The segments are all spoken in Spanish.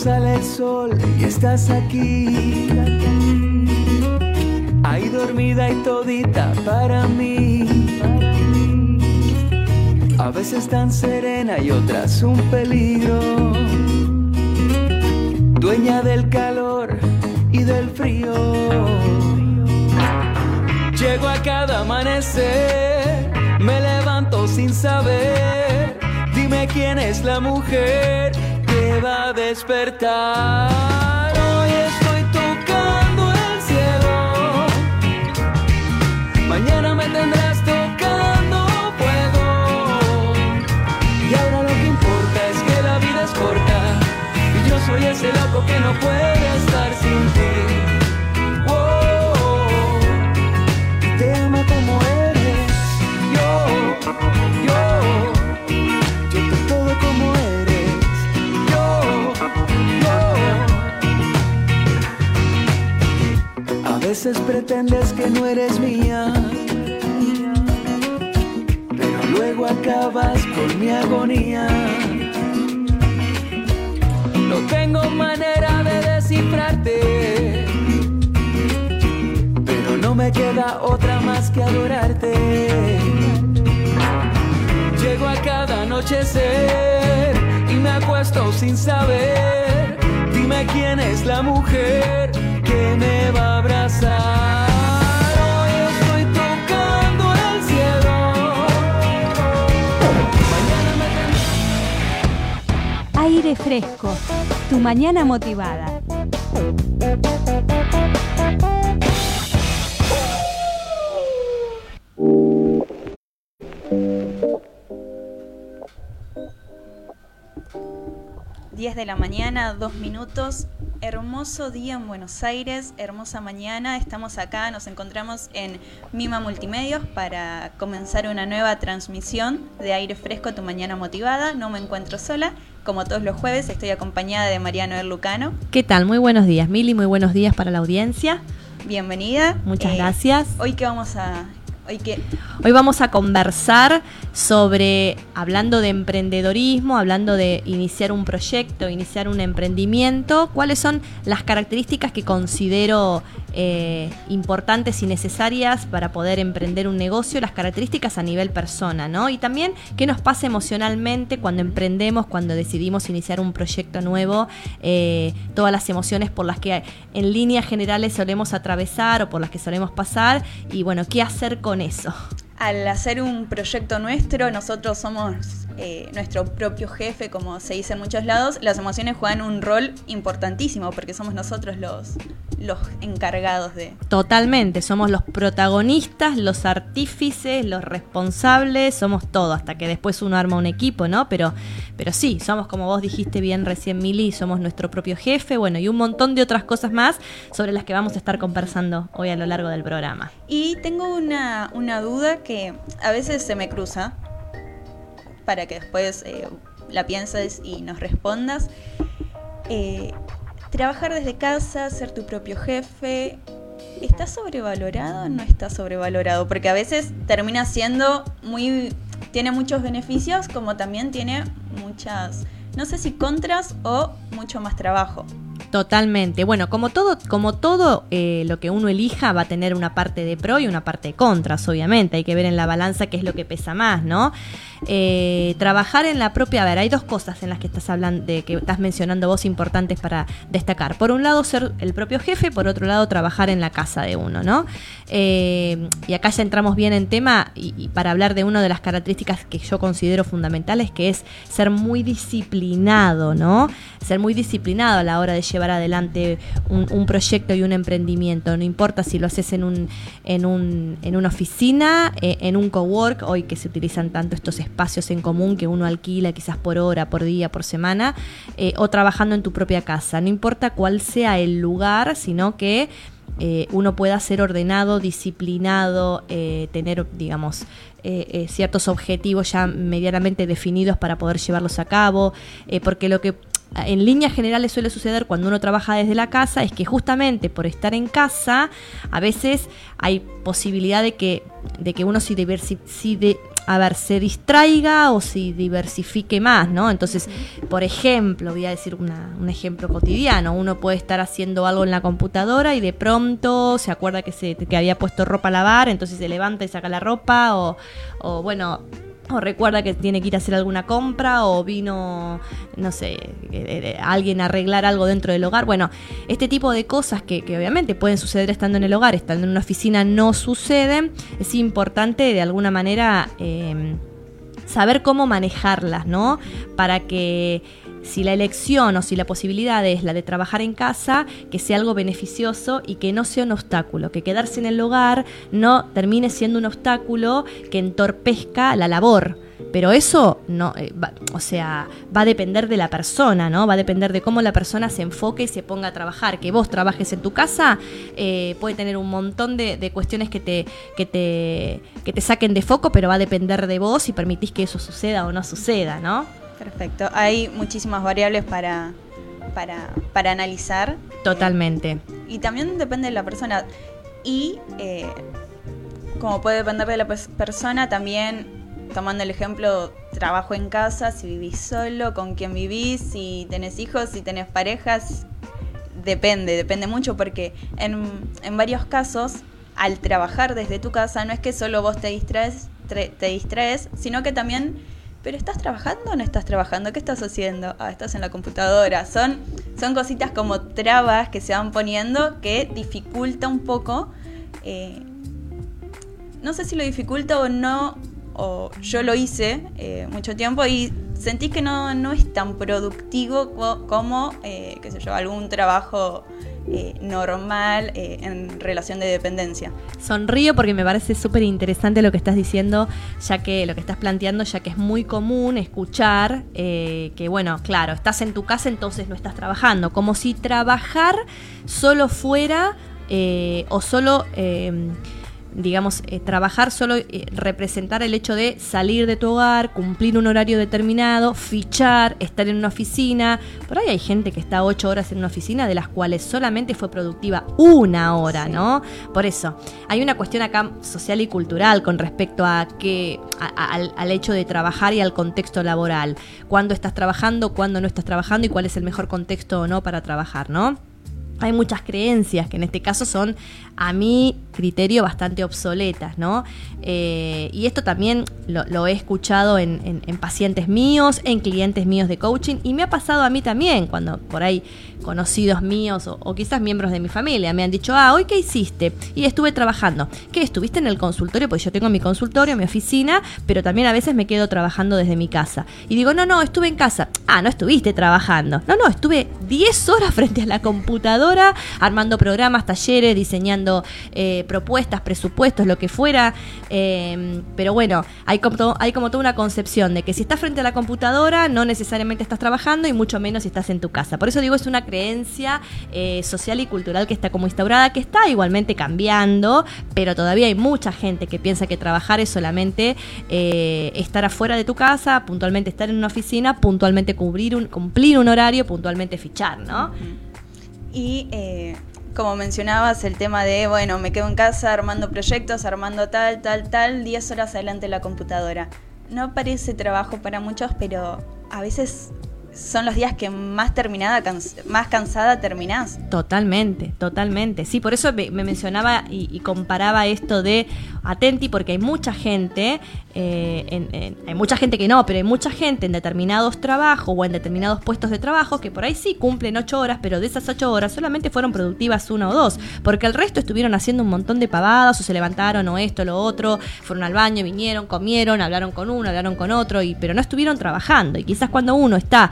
sale el sol y estás aquí. Ahí dormida y todita para mí. A veces tan serena y otras un peligro. Dueña del calor y del frío. Llego a cada amanecer, me levanto sin saber. Dime quién es la mujer va a despertar. Hoy estoy tocando el cielo. Mañana me tendrás tocando fuego. Y ahora lo que importa es que la vida es corta. Y yo soy ese loco que no puede estar sin ti. Como eres. Yo, yo, yo te todo como eres. Veces pretendes que no eres mía. Pero luego acabas con mi agonía. No tengo manera de descifrarte. Pero no me queda otra más que adorarte. Llego a cada anochecer y me acuesto sin saber. Dime quién es la mujer que me va a abrazar. Hoy estoy tocando el cielo. Mañana me Aire fresco, tu mañana motivada. Diez de la mañana, dos minutos. Hermoso día en Buenos Aires, hermosa mañana. Estamos acá, nos encontramos en Mima Multimedios para comenzar una nueva transmisión de Aire Fresco, tu mañana motivada. No me encuentro sola, como todos los jueves, estoy acompañada de Mariano El Lucano. ¿Qué tal? Muy buenos días, Mili. Muy buenos días para la audiencia. Bienvenida. Muchas Eh, gracias. Hoy que vamos a. Hoy vamos a conversar sobre, hablando de emprendedorismo, hablando de iniciar un proyecto, iniciar un emprendimiento, cuáles son las características que considero eh, importantes y necesarias para poder emprender un negocio, las características a nivel persona, ¿no? Y también qué nos pasa emocionalmente cuando emprendemos, cuando decidimos iniciar un proyecto nuevo, eh, todas las emociones por las que en líneas generales solemos atravesar o por las que solemos pasar y bueno, qué hacer con eso. Al hacer un proyecto nuestro, nosotros somos eh, nuestro propio jefe, como se dice en muchos lados. Las emociones juegan un rol importantísimo porque somos nosotros los, los encargados de. Totalmente, somos los protagonistas, los artífices, los responsables, somos todo, hasta que después uno arma un equipo, ¿no? Pero, pero sí, somos como vos dijiste bien recién, Mili, somos nuestro propio jefe, bueno, y un montón de otras cosas más sobre las que vamos a estar conversando hoy a lo largo del programa. Y tengo una, una duda que a veces se me cruza, para que después eh, la pienses y nos respondas. Eh, trabajar desde casa, ser tu propio jefe, ¿está sobrevalorado o no está sobrevalorado? Porque a veces termina siendo muy... tiene muchos beneficios como también tiene muchas, no sé si contras o mucho más trabajo. Totalmente. Bueno, como todo, como todo eh, lo que uno elija va a tener una parte de pro y una parte de contras, obviamente. Hay que ver en la balanza qué es lo que pesa más, ¿no? Eh, trabajar en la propia. A ver, hay dos cosas en las que estás hablando, que estás mencionando vos importantes para destacar. Por un lado, ser el propio jefe, por otro lado, trabajar en la casa de uno, ¿no? Eh, y acá ya entramos bien en tema y, para hablar de una de las características que yo considero fundamentales, que es ser muy disciplinado, ¿no? Ser muy disciplinado a la hora de llevar adelante un, un proyecto y un emprendimiento. No importa si lo haces en, un, en, un, en una oficina, eh, en un cowork, hoy que se utilizan tanto estos espacios en común que uno alquila quizás por hora, por día, por semana, eh, o trabajando en tu propia casa. No importa cuál sea el lugar, sino que eh, uno pueda ser ordenado, disciplinado, eh, tener, digamos, ciertos objetivos ya medianamente definidos para poder llevarlos a cabo, porque lo que en líneas generales suele suceder cuando uno trabaja desde la casa es que justamente por estar en casa a veces hay posibilidad de que, de que uno se, de, a ver, se distraiga o se diversifique más, ¿no? Entonces, por ejemplo, voy a decir un ejemplo cotidiano, uno puede estar haciendo algo en la computadora y de pronto se acuerda que, se, que había puesto ropa a lavar, entonces se levanta y saca la ropa o, o bueno, o recuerda que tiene que ir a hacer alguna compra o vino, no sé, eh, eh, alguien a arreglar algo dentro del hogar. Bueno, este tipo de cosas que, obviamente pueden suceder estando en el hogar, estando en una oficina no suceden, es importante de alguna manera eh, saber cómo manejarlas, ¿no? Para que si la elección o si la posibilidad es la de trabajar en casa, que sea algo beneficioso y que no sea un obstáculo, que quedarse en el hogar no termine siendo un obstáculo que entorpezca la labor. Pero eso no, eh, o sea, va a depender de la persona, ¿no? Va a depender de cómo la persona se enfoque y se ponga a trabajar. Que vos trabajes en tu casa eh, puede tener un montón de, cuestiones que, te, que te saquen de foco, pero va a depender de vos si permitís que eso suceda o no suceda, ¿no? Perfecto. Hay muchísimas variables para, para, analizar. Totalmente. y también depende de la persona. Y eh, como puede depender de la persona, también tomando el ejemplo, trabajo en casa, si vivís solo, con quién vivís, si tenés hijos, si tenés parejas, depende, depende mucho porque en, en varios casos, al trabajar desde tu casa, no es que solo vos te distraes, te distraes, sino que también pero ¿estás trabajando o no estás trabajando? ¿Qué estás haciendo? Ah, estás en la computadora. Son, son cositas como trabas que se van poniendo que dificulta un poco. Eh, no sé si lo dificulta o no, o yo lo hice eh, mucho tiempo y sentí que no, no es tan productivo como, eh, sé yo, algún trabajo eh, normal eh, en relación de dependencia. Sonrío porque me parece súper interesante lo que estás diciendo, ya que lo que estás planteando, ya que es muy común escuchar que, bueno, claro, estás en tu casa, entonces no estás trabajando, como si trabajar solo fuera o solo digamos, eh, trabajar solo, eh, representar el hecho de salir de tu hogar, cumplir un horario determinado, fichar, estar en una oficina. Por ahí hay gente que está ocho horas en una oficina, de las cuales solamente fue productiva una hora, ¿no? Por eso, hay una cuestión acá social y cultural con respecto a que, al, al hecho de trabajar y al contexto laboral. Cuándo estás trabajando, cuándo no estás trabajando y cuál es el mejor contexto o no para trabajar, ¿no? Hay muchas creencias que en este caso son, a mi criterio, bastante obsoletas, ¿no? Eh, y esto también lo, he escuchado en, pacientes míos, en clientes míos de coaching, y me ha pasado a mí también, cuando por ahí conocidos míos o, quizás miembros de mi familia me han dicho, ah, hoy qué hiciste? Y estuve trabajando. ¿Qué? ¿Estuviste en el consultorio? Pues yo tengo mi consultorio, mi oficina, pero también a veces me quedo trabajando desde mi casa. Y digo, no, no, estuve en casa. Ah, no estuviste trabajando. No, no, estuve 10 horas frente a la computadora, armando programas, talleres, diseñando eh, propuestas, presupuestos, lo que fuera. Em, pero bueno, hay como, hay como toda una concepción de que si estás frente a la computadora, no necesariamente estás trabajando y mucho menos si estás en tu casa. Por eso digo, es una creencia eh, social y cultural que está como instaurada, que está igualmente cambiando, pero todavía hay mucha gente que piensa que trabajar es solamente eh, estar afuera de tu casa, puntualmente estar en una oficina, puntualmente cubrir un, cumplir un horario, puntualmente fichar, ¿no? Y eh, como mencionabas, el tema de, bueno, me quedo en casa armando proyectos, armando tal, tal, tal, 10 horas adelante la computadora. No parece trabajo para muchos, pero a veces son los días que más terminada, más cansada terminás. Totalmente, totalmente. Sí, por eso me, mencionaba y, comparaba esto de atenti, porque hay mucha gente, eh, hay mucha gente que no, pero hay mucha gente en determinados trabajos o en determinados puestos de trabajo que por ahí sí cumplen ocho horas, pero de esas ocho horas solamente fueron productivas una o dos, porque el resto estuvieron haciendo un montón de pavadas o se levantaron o esto, lo otro, fueron al baño, vinieron, comieron, hablaron con uno, hablaron con otro, y, pero no estuvieron trabajando. Y quizás cuando uno está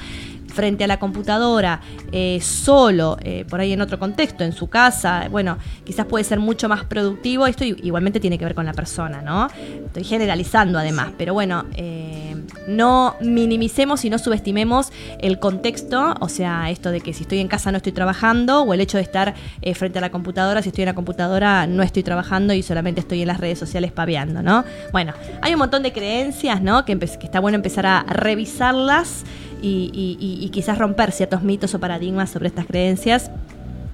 frente a la computadora, eh, solo, eh, por ahí en otro contexto, en su casa, bueno, quizás puede ser mucho más productivo. Esto igualmente tiene que ver con la persona, ¿no? Estoy generalizando además, pero bueno, eh, no minimicemos y no subestimemos el contexto, o sea, esto de que si estoy en casa no estoy trabajando, o el hecho de estar frente a la computadora, si estoy en la computadora no estoy trabajando y solamente estoy en las redes sociales paveando, ¿no? Bueno, hay un montón de creencias, ¿no? Que, que está bueno empezar a revisarlas y, y- y quizás romper ciertos mitos o paradigmas sobre estas creencias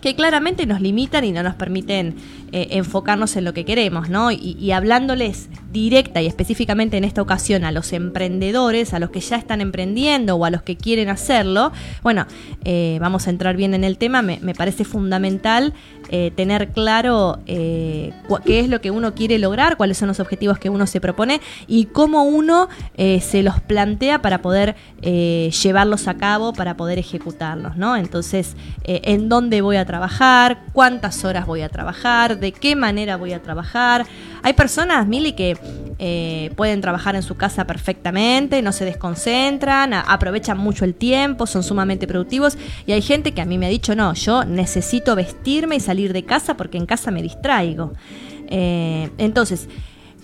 que claramente nos limitan y no nos permiten eh, enfocarnos en lo que queremos, ¿no? Y, hablándoles directa y específicamente en esta ocasión a los emprendedores, a los que ya están emprendiendo o a los que quieren hacerlo, bueno, eh, vamos a entrar bien en el tema, me parece fundamental eh, tener claro eh, qué es lo que uno quiere lograr, cuáles son los objetivos que uno se propone y cómo uno eh, se los plantea para poder llevarlos a cabo, para poder ejecutarlos, ¿no? Entonces, en dónde voy a trabajar, cuántas horas voy a trabajar, de qué manera voy a trabajar. Hay personas, Mili, que pueden trabajar en su casa perfectamente, no se desconcentran, aprovechan mucho el tiempo, son sumamente productivos. Y hay gente que a mí me ha dicho, no, yo necesito vestirme y salir de casa porque en casa me distraigo. Eh, entonces,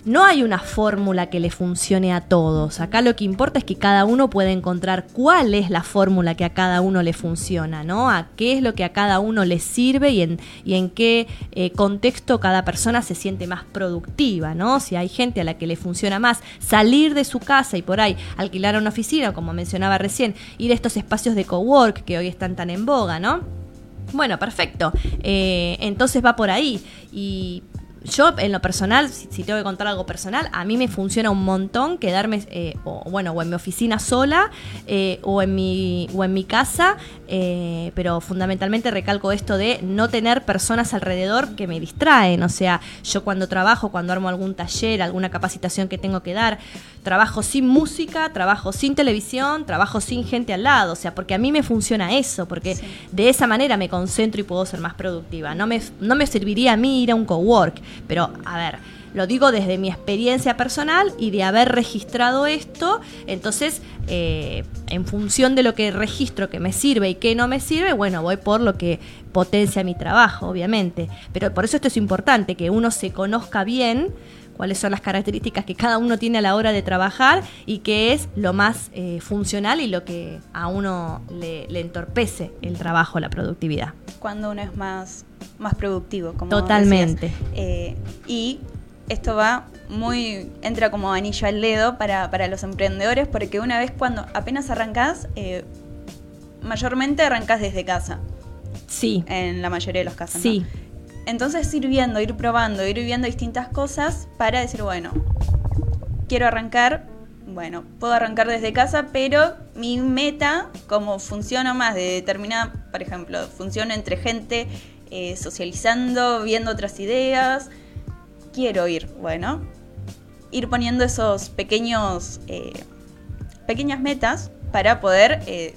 no hay una fórmula que le funcione a todos. Acá lo que importa es que cada uno pueda encontrar cuál es la fórmula que a cada uno le funciona, ¿no? A qué es lo que a cada uno le sirve y en, y en qué eh, contexto cada persona se siente más productiva, ¿no? Si hay gente a la que le funciona más salir de su casa y por ahí alquilar una oficina, como mencionaba recién, ir a estos espacios de cowork que hoy están tan en boga, ¿no? Bueno, perfecto. Eh, entonces va por ahí. Y yo, en lo personal, si, si tengo que contar algo personal, a mí me funciona un montón quedarme, eh, o, bueno, o en mi oficina sola, eh, o, en mi, o en mi casa, eh, pero fundamentalmente recalco esto de no tener personas alrededor que me distraen. O sea, yo cuando trabajo, cuando armo algún taller, alguna capacitación que tengo que dar, trabajo sin música, trabajo sin televisión, trabajo sin gente al lado. O sea, porque a mí me funciona eso, porque Sí. de esa manera me concentro y puedo ser más productiva. No me, no me serviría a mí ir a un cowork, pero a ver, lo digo desde mi experiencia personal y de haber registrado esto, entonces eh, en función de lo que registro que me sirve y que no me sirve, bueno, voy por lo que potencia mi trabajo, obviamente. Pero por eso esto es importante, que uno se conozca bien cuáles son las características que cada uno tiene a la hora de trabajar y qué es lo más eh, funcional y lo que a uno le, le entorpece el trabajo, la productividad. Cuando uno es más, más productivo, como Totalmente. decías. Eh, y esto va muy, entra como anillo al dedo para, para los emprendedores, porque una vez cuando apenas arrancás, eh, mayormente arrancás desde casa, Sí, en la mayoría de los casos. ¿no? Entonces ir viendo, ir probando, ir viendo distintas cosas para decir, bueno, quiero arrancar, bueno, puedo arrancar desde casa, pero mi meta, como funciona más de determinada, por ejemplo, funciona entre gente eh, socializando, viendo otras ideas, quiero ir, bueno, ir poniendo esos pequeños, eh, pequeñas metas para poder, eh,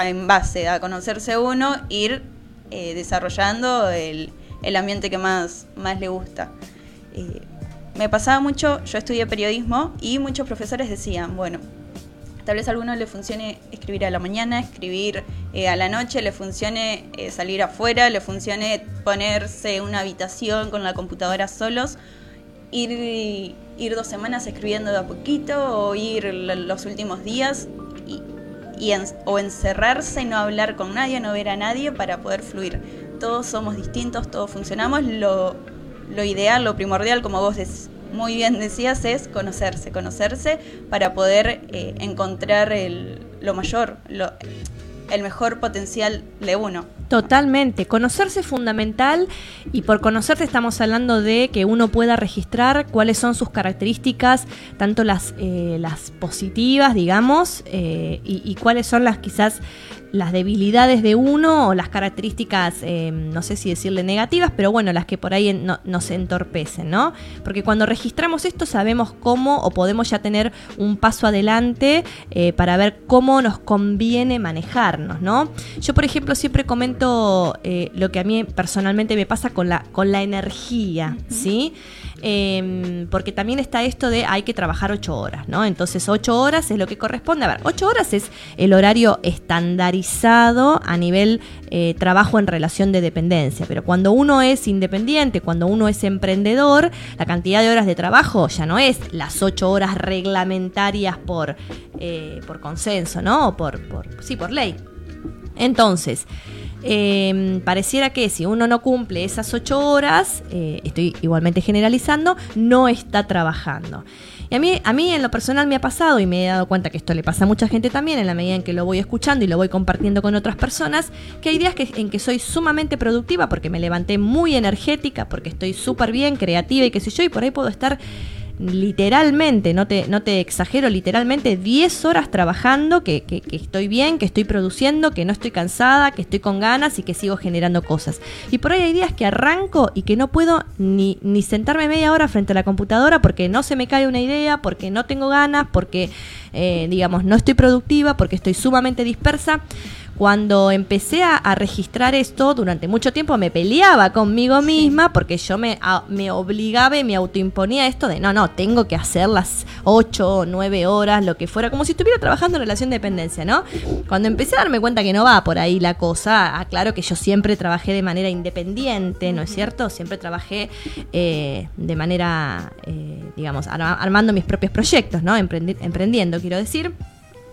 en base a conocerse uno, ir eh, desarrollando el, el ambiente que más, más le gusta. Eh, me pasaba mucho, yo estudié periodismo y muchos profesores decían, bueno, tal vez a alguno le funcione escribir a la mañana, escribir eh, a la noche, le funcione salir afuera, le funcione ponerse una habitación con la computadora solos, ir, ir dos semanas escribiendo de a poquito o ir los últimos días y, en- o encerrarse, no hablar con nadie, no ver a nadie para poder fluir. Todos somos distintos, todos funcionamos. Lo, lo ideal, lo primordial, como vos muy bien decías, es conocerse, conocerse para poder eh, encontrar el, lo mayor, lo- el mejor potencial de uno. Totalmente. Conocerse es fundamental y por conocerse estamos hablando de que uno pueda registrar cuáles son sus características, tanto las, eh, las positivas, digamos, eh, y cuáles son las quizás las debilidades de uno o las características, eh, no sé si decirle negativas, pero bueno, las que por ahí no- nos entorpecen, ¿no? Porque cuando registramos esto sabemos cómo o podemos ya tener un paso adelante eh, para ver cómo nos conviene manejarnos, ¿no? Yo, por ejemplo, siempre comento eh, lo que a mí personalmente me pasa con la, con la energía, ¿sí? Em, porque también está esto de hay que trabajar ocho horas, ¿no? Entonces, ocho horas es lo que corresponde. A ver, ocho horas es el horario estandarizado a nivel eh, trabajo en relación de dependencia. Pero cuando uno es independiente, cuando uno es emprendedor, la cantidad de horas de trabajo ya no es las ocho horas reglamentarias por, eh, por consenso, ¿no? O por, por, sí, por ley. Entonces, eh, pareciera que si uno no cumple esas ocho horas, eh, estoy igualmente generalizando, no está trabajando. Y a mí, a mí en lo personal me ha pasado y me he dado cuenta que esto le pasa a mucha gente también en la medida en que lo voy escuchando y lo voy compartiendo con otras personas, que hay días que, en que soy sumamente productiva porque me levanté muy energética, porque estoy súper bien, creativa y qué sé yo, y por ahí puedo estar literalmente, no te, no te exagero, literalmente 10 horas trabajando, que, que, que, estoy bien, que estoy produciendo, que no estoy cansada, que estoy con ganas y que sigo generando cosas. Y por ahí hay días que arranco y que no puedo ni, ni sentarme media hora frente a la computadora porque no se me cae una idea, porque no tengo ganas, porque, eh, digamos, no estoy productiva, porque estoy sumamente dispersa. Cuando empecé a, a, registrar esto, durante mucho tiempo me peleaba conmigo misma porque yo me, a, me obligaba y me autoimponía esto de no, no, tengo que hacer las 8 o 9 horas, lo que fuera, como si estuviera trabajando en relación de dependencia, ¿no? Cuando empecé a darme cuenta que no va por ahí la cosa, aclaro que yo siempre trabajé de manera independiente, ¿no es cierto? Siempre trabajé eh, de manera, eh, digamos, armando mis propios proyectos, ¿no? Emprendi emprendiendo, quiero decir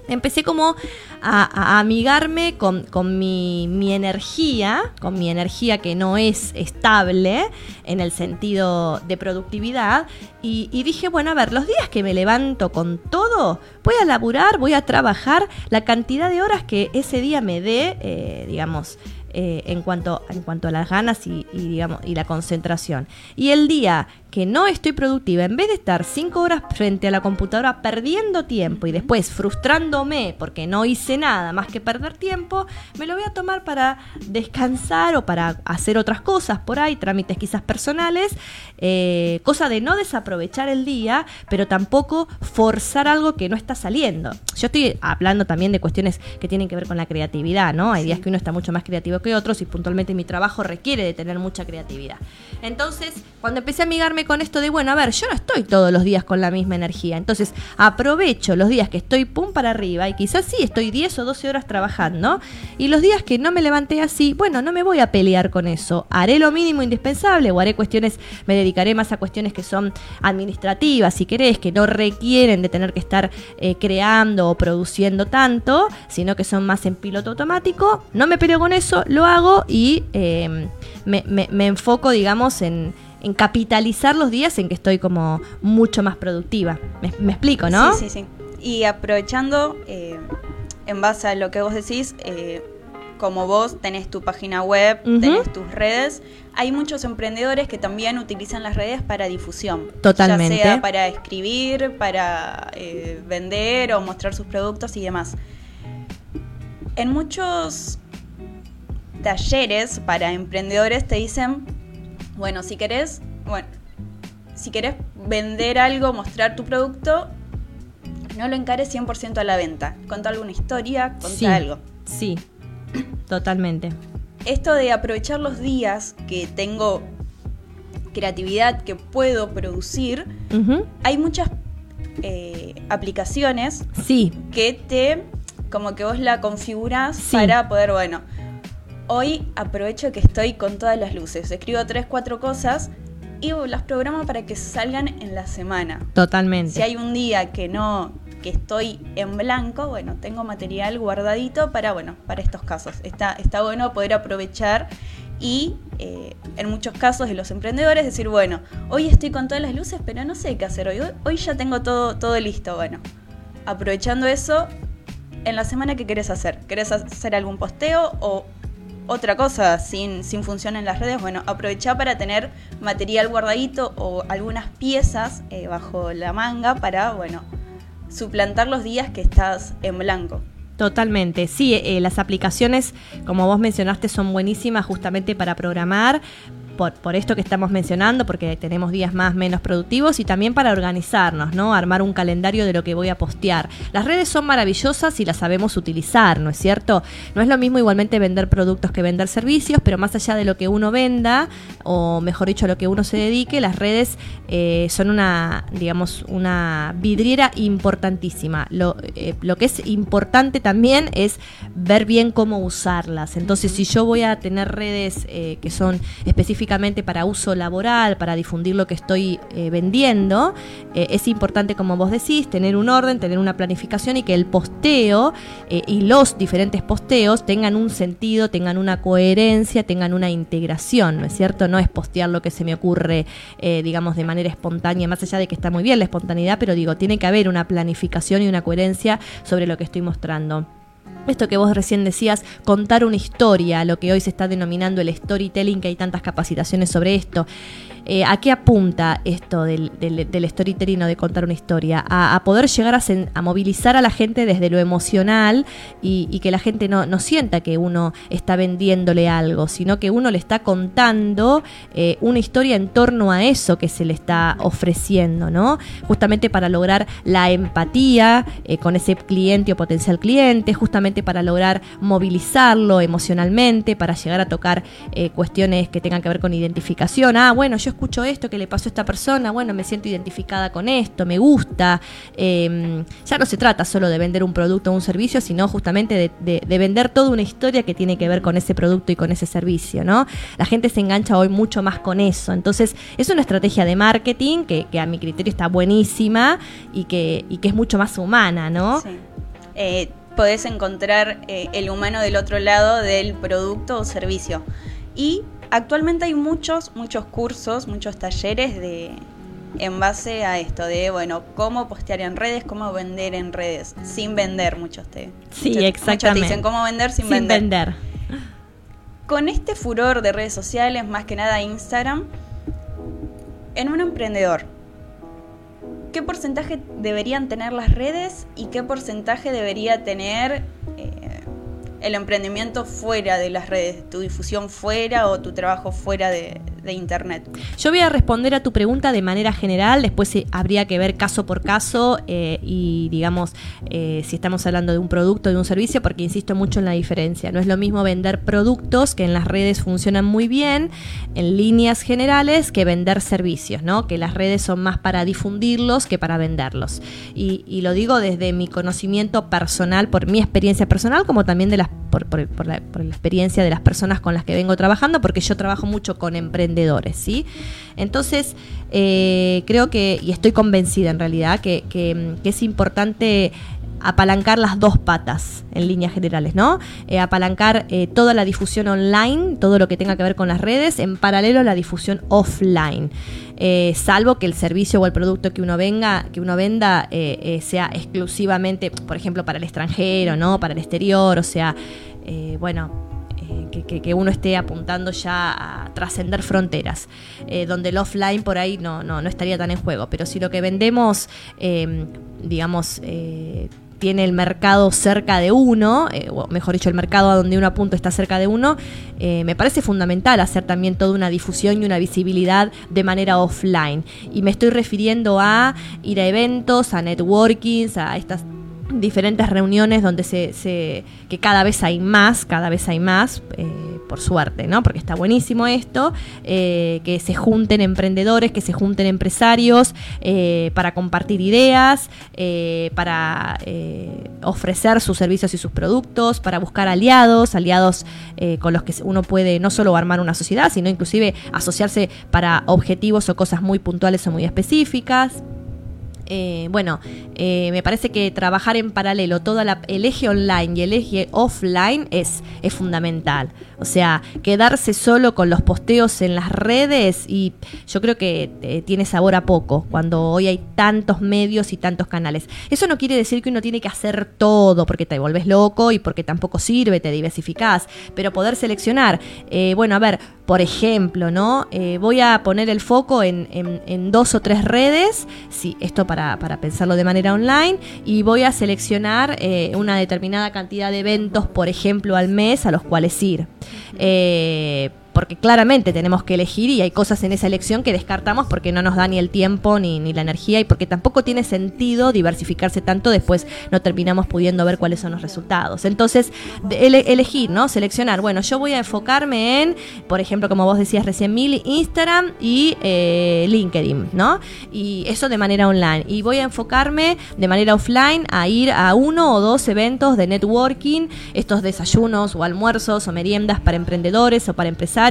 empecé como a, amigarme con, con mi, mi, energía, con mi energía que no es estable en el sentido de productividad, y, y, dije, bueno, a ver, los días que me levanto con todo, voy a laburar, voy a trabajar la cantidad de horas que ese día me dé, eh, digamos, eh, en, cuanto, en cuanto a las ganas y, y, digamos, y la concentración. Y el día que no estoy productiva, en vez de estar cinco horas frente a la computadora perdiendo tiempo y después frustrándome porque no hice nada más que perder tiempo, me lo voy a tomar para descansar o para hacer otras cosas por ahí, trámites quizás personales, eh, cosa de no desaprovechar el día, pero tampoco forzar algo que no está saliendo. Yo estoy hablando también de cuestiones que tienen que ver con la creatividad, ¿no? Hay sí. días que uno está mucho más creativo que otros y puntualmente mi trabajo requiere de tener mucha creatividad. Entonces, cuando empecé a amigarme con esto de, bueno, a ver, yo no estoy todos los días con la misma energía. Entonces, aprovecho los días que estoy pum para arriba y quizás sí estoy 10 o 12 horas trabajando. Y los días que no me levanté así, bueno, no me voy a pelear con eso. Haré lo mínimo indispensable o haré cuestiones, me dedicaré más a cuestiones que son administrativas, si querés, que no requieren de tener que estar eh, creando o produciendo tanto, sino que son más en piloto automático. No me peleo con eso, lo hago y eh, me, enfoco, digamos, en en capitalizar los días en que estoy como mucho más productiva. Me, me explico, ¿no? Sí, sí, sí. Y aprovechando, eh, en base a lo que vos decís, eh, como vos tenés tu página web, uh -huh. tenés tus redes, hay muchos emprendedores que también utilizan las redes para difusión. Totalmente. Ya sea para escribir, para eh, vender o mostrar sus productos y demás. En muchos talleres para emprendedores te dicen bueno, si querés, bueno, si querés vender algo, mostrar tu producto, no lo encares 100% a la venta. Conta alguna historia, conta sí, algo. Sí, totalmente. Esto de aprovechar los días que tengo creatividad, que puedo producir, uh -huh. hay muchas eh, aplicaciones sí. que te, como que vos la configurás sí. para poder, bueno, hoy aprovecho que estoy con todas las luces. Escribo tres, cuatro cosas y las programo para que salgan en la semana. Totalmente. Si hay un día que no que estoy en blanco, bueno, tengo material guardadito para, bueno, para estos casos. Está, está bueno poder aprovechar y eh, en muchos casos de los emprendedores decir, bueno, hoy estoy con todas las luces, pero no sé qué hacer hoy. Hoy ya tengo todo, todo listo. Bueno, aprovechando eso, en la semana, ¿qué querés hacer? ¿Querés hacer algún posteo o otra cosa sin, sin función en las redes, bueno, aprovechá para tener material guardadito o algunas piezas eh, bajo la manga para, bueno, suplantar los días que estás en blanco. Totalmente, sí, eh, las aplicaciones, como vos mencionaste, son buenísimas justamente para programar, por, por, esto que estamos mencionando, porque tenemos días más, menos productivos y también para organizarnos, ¿no? Armar un calendario de lo que voy a postear. Las redes son maravillosas y las sabemos utilizar, ¿no es cierto? No es lo mismo igualmente vender productos que vender servicios, pero más allá de lo que uno venda, o mejor dicho, a lo que uno se dedique, las redes eh, son una, digamos, una vidriera importantísima. Lo, eh, lo que es importante también es ver bien cómo usarlas. Entonces, si yo voy a tener redes eh, que son específicas para uso laboral, para difundir lo que estoy eh, vendiendo, eh, es importante, como vos decís, tener un orden, tener una planificación y que el posteo eh, y los diferentes posteos tengan un sentido, tengan una coherencia, tengan una integración, ¿no es cierto? No es postear lo que se me ocurre, digamos, de manera espontánea, más allá de que está muy bien la espontaneidad, pero digo, tiene que haber una planificación y una coherencia sobre lo que estoy mostrando esto que vos recién decías, contar una historia, lo que hoy se está denominando el storytelling, que hay tantas capacitaciones sobre esto. Eh, ¿A qué apunta esto del, storytelling o de contar una historia? A, poder llegar a, movilizar a la gente desde lo emocional y, que la gente no, sienta que uno está vendiéndole algo, sino que uno le está contando eh, una historia en torno a eso que se le está ofreciendo, ¿no? Justamente para lograr la empatía eh, con ese cliente o potencial cliente, justamente para lograr movilizarlo emocionalmente, para llegar a tocar cuestiones que tengan que ver con identificación. Ah, bueno, yo escucho esto que le pasó a esta persona, bueno, me siento identificada con esto, me gusta. Em, ya no se trata solo de vender un producto o un servicio, sino justamente de, vender toda una historia que tiene que ver con ese producto y con ese servicio, ¿no? La gente se engancha hoy mucho más con eso. Entonces, es una estrategia de marketing que, a mi criterio está buenísima y que, que es mucho más humana, ¿no? Sí. Eh, podés encontrar eh, el humano del otro lado del producto o servicio. Y Actualmente hay muchos, muchos cursos, muchos talleres de en base a esto de, bueno, cómo postear en redes, cómo vender en redes, sin vender, muchos te, sí, exactamente. dicen cómo vender sin, sin vender. Con este furor de redes sociales, más que nada Instagram, en un emprendedor, ¿qué porcentaje deberían tener las redes y qué porcentaje debería tener el emprendimiento fuera de las redes, tu difusión fuera o tu trabajo fuera de, Internet? Yo voy a responder a tu pregunta de manera general, después eh, habría que ver caso por caso eh, y digamos eh, si estamos hablando de un producto, o de un servicio, porque insisto mucho en la diferencia. No es lo mismo vender productos que en las redes funcionan muy bien, en líneas generales, que vender servicios, ¿no? Que las redes son más para difundirlos que para venderlos. Y, lo digo desde mi conocimiento personal, por mi experiencia personal, como también de las por, la, experiencia de las personas con las que vengo trabajando, porque yo trabajo mucho con emprendedores, ¿sí? Entonces, eh, creo que, y estoy convencida en realidad, que, que, es importante apalancar las dos patas en líneas generales, ¿no? Eh, apalancar eh, toda la difusión online, todo lo que tenga que ver con las redes, en paralelo a la difusión offline. salvo que el servicio o el producto que uno venga, que uno venda, sea exclusivamente, por ejemplo, para el extranjero, ¿no? Para el exterior, o sea, bueno, que, uno esté apuntando ya a trascender fronteras, eh, donde el offline por ahí no, no, no, estaría tan en juego. Pero si lo que vendemos, em, digamos, eh, tiene el mercado cerca de uno, eh, o mejor dicho, el mercado a donde uno apunta está cerca de uno, me parece fundamental hacer también toda una difusión y una visibilidad de manera offline. Y me estoy refiriendo a ir a eventos, a networkings, a estas diferentes reuniones donde se, se, que cada vez hay más, cada vez hay más, eh, por suerte, ¿no? Porque está buenísimo esto, eh, que se junten emprendedores, que se junten empresarios eh, para compartir ideas, para ofrecer sus servicios y sus productos, para buscar aliados, aliados con los que uno puede no solo armar una sociedad, sino inclusive asociarse para objetivos o cosas muy puntuales o muy específicas. Eh, bueno, eh, me parece que trabajar en paralelo todo el eje online y el eje offline es, es fundamental. O sea, quedarse solo con los posteos en las redes y yo creo que eh, tiene sabor a poco cuando hoy hay tantos medios y tantos canales. Eso no quiere decir que uno tiene que hacer todo porque te vuelves loco y porque tampoco sirve, te diversificás, pero poder seleccionar. bueno, a ver, por ejemplo, ¿no? voy a poner el foco en, en, dos o tres redes, sí, esto para para, pensarlo de manera online y voy a seleccionar eh, una determinada cantidad de eventos, por ejemplo, al mes a los cuales ir eh, porque claramente tenemos que elegir y hay cosas en esa elección que descartamos porque no nos da ni el tiempo ni, ni la energía y porque tampoco tiene sentido diversificarse tanto, después no terminamos pudiendo ver cuáles son los resultados. Entonces, elegir, ¿no? Seleccionar, bueno, yo voy a enfocarme en, por ejemplo, como vos decías recién, Mil, Instagram y eh, LinkedIn, ¿no? Y eso de manera online. Y voy a enfocarme de manera offline a ir a uno o dos eventos de networking, estos desayunos o almuerzos o meriendas para emprendedores o para empresarios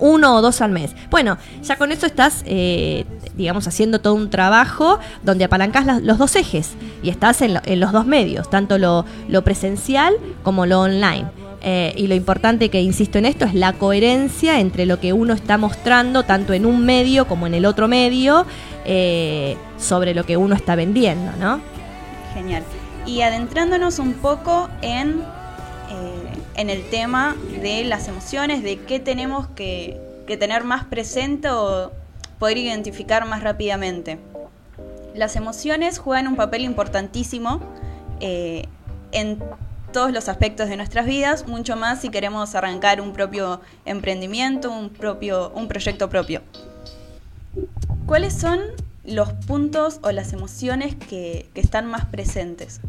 uno o dos al mes. Bueno, ya con eso estás, eh, digamos, haciendo todo un trabajo donde apalancas los dos ejes y estás en, lo- en los dos medios, tanto lo, presencial como lo online. Eh, y lo importante que insisto en esto es la coherencia entre lo que uno está mostrando, tanto en un medio como en el otro medio, eh, sobre lo que uno está vendiendo, ¿no? Genial. Y adentrándonos un poco en, en el tema de las emociones, de qué tenemos que, que tener más presente o poder identificar más rápidamente. Las emociones juegan un papel importantísimo eh, en todos los aspectos de nuestras vidas, mucho más si queremos arrancar un propio emprendimiento, un, propio, un proyecto propio. ¿Cuáles son los puntos o las emociones que, que están más presentes?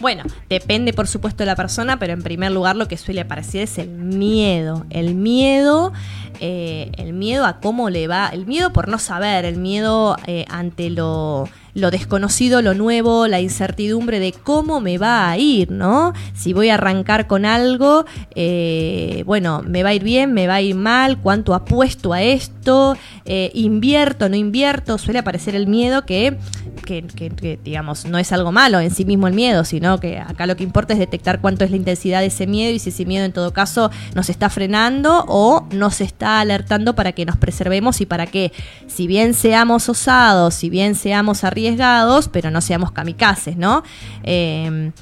Bueno, depende por supuesto de la persona, pero en primer lugar lo que suele aparecer es el miedo. El miedo, eh, el miedo a cómo le va, el miedo por no saber, el miedo eh, ante lo, lo desconocido, lo nuevo, la incertidumbre de cómo me va a ir, ¿no? Si voy a arrancar con algo, eh, bueno, me va a ir bien, me va a ir mal, cuánto apuesto a esto, invierto, no invierto, suele aparecer el miedo que, que, que- que, digamos, no es algo malo en sí mismo el miedo, sino que acá lo que importa es detectar cuánto es la intensidad de ese miedo y si ese miedo en todo caso nos está frenando o nos está alertando para que nos preservemos y para que, si bien seamos osados, si bien seamos arriesgados, pero no seamos kamikazes, ¿no? Eh,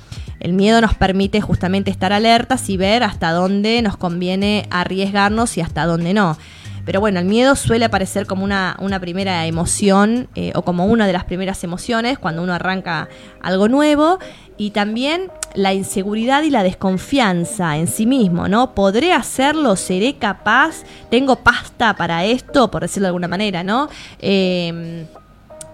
el miedo nos permite justamente estar alertas y ver hasta dónde nos conviene arriesgarnos y hasta dónde no. Pero bueno, el miedo suele aparecer como una, una primera emoción eh, o como una de las primeras emociones cuando uno arranca algo nuevo y también la inseguridad y la desconfianza en sí mismo, ¿no? ¿Podré hacerlo? ¿Seré capaz? ¿Tengo pasta para esto? Por decirlo de alguna manera, ¿no? Eh,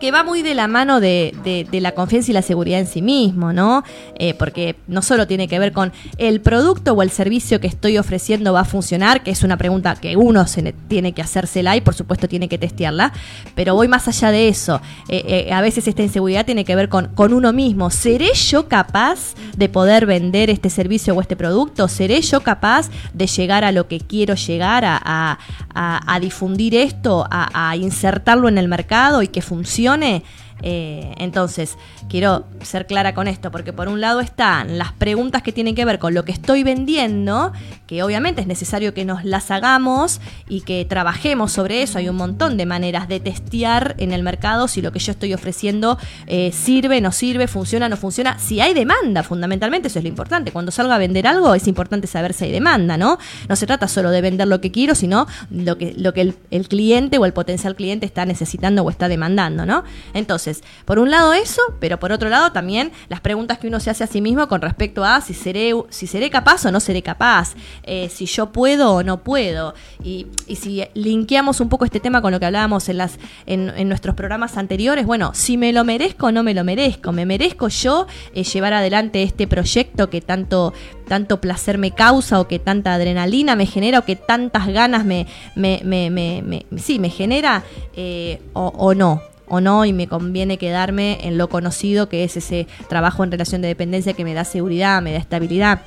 que va muy de la mano de, de- la confianza y la seguridad en sí mismo, ¿no? Eh, porque no solo tiene que ver con el producto o el servicio que estoy ofreciendo va a funcionar, que es una pregunta que uno se ne- tiene que hacérsela y por supuesto tiene que testearla, pero voy más allá de eso. Eh, eh, a veces esta inseguridad tiene que ver con, con uno mismo. ¿Seré yo capaz de poder vender este servicio o este producto? ¿Seré yo capaz de llegar a lo que quiero llegar, a, a- difundir esto, a insertarlo en el mercado y que funcione? Nè, Eh, entonces, quiero ser clara con esto, porque por un lado están las preguntas que tienen que ver con lo que estoy vendiendo, que obviamente es necesario que nos las hagamos y que trabajemos sobre eso. Hay un montón de maneras de testear en el mercado si lo que yo estoy ofreciendo eh, sirve, no sirve, funciona, no funciona. Si hay demanda, fundamentalmente, eso es lo importante. Cuando salga a vender algo, es importante saber si hay demanda, ¿no? No se trata solo de vender lo que quiero, sino lo que, lo que el, el cliente o el potencial cliente está necesitando o está demandando, ¿no? Entonces, por un lado eso, pero por otro lado también las preguntas que uno se hace a sí mismo con respecto a si seré, si seré capaz o no seré capaz, eh, si yo puedo o no puedo. Y, y si linkeamos un poco este tema con lo que hablábamos en, las, en, nuestros programas anteriores, bueno, si me lo merezco o no me lo merezco, me merezco yo eh, llevar adelante este proyecto que tanto, tanto placer me causa o que tanta adrenalina me genera o que tantas ganas me, me, me, me- me- sí, me genera eh, o no o no y me conviene quedarme en lo conocido que es ese trabajo en relación de dependencia que me da seguridad, me da estabilidad.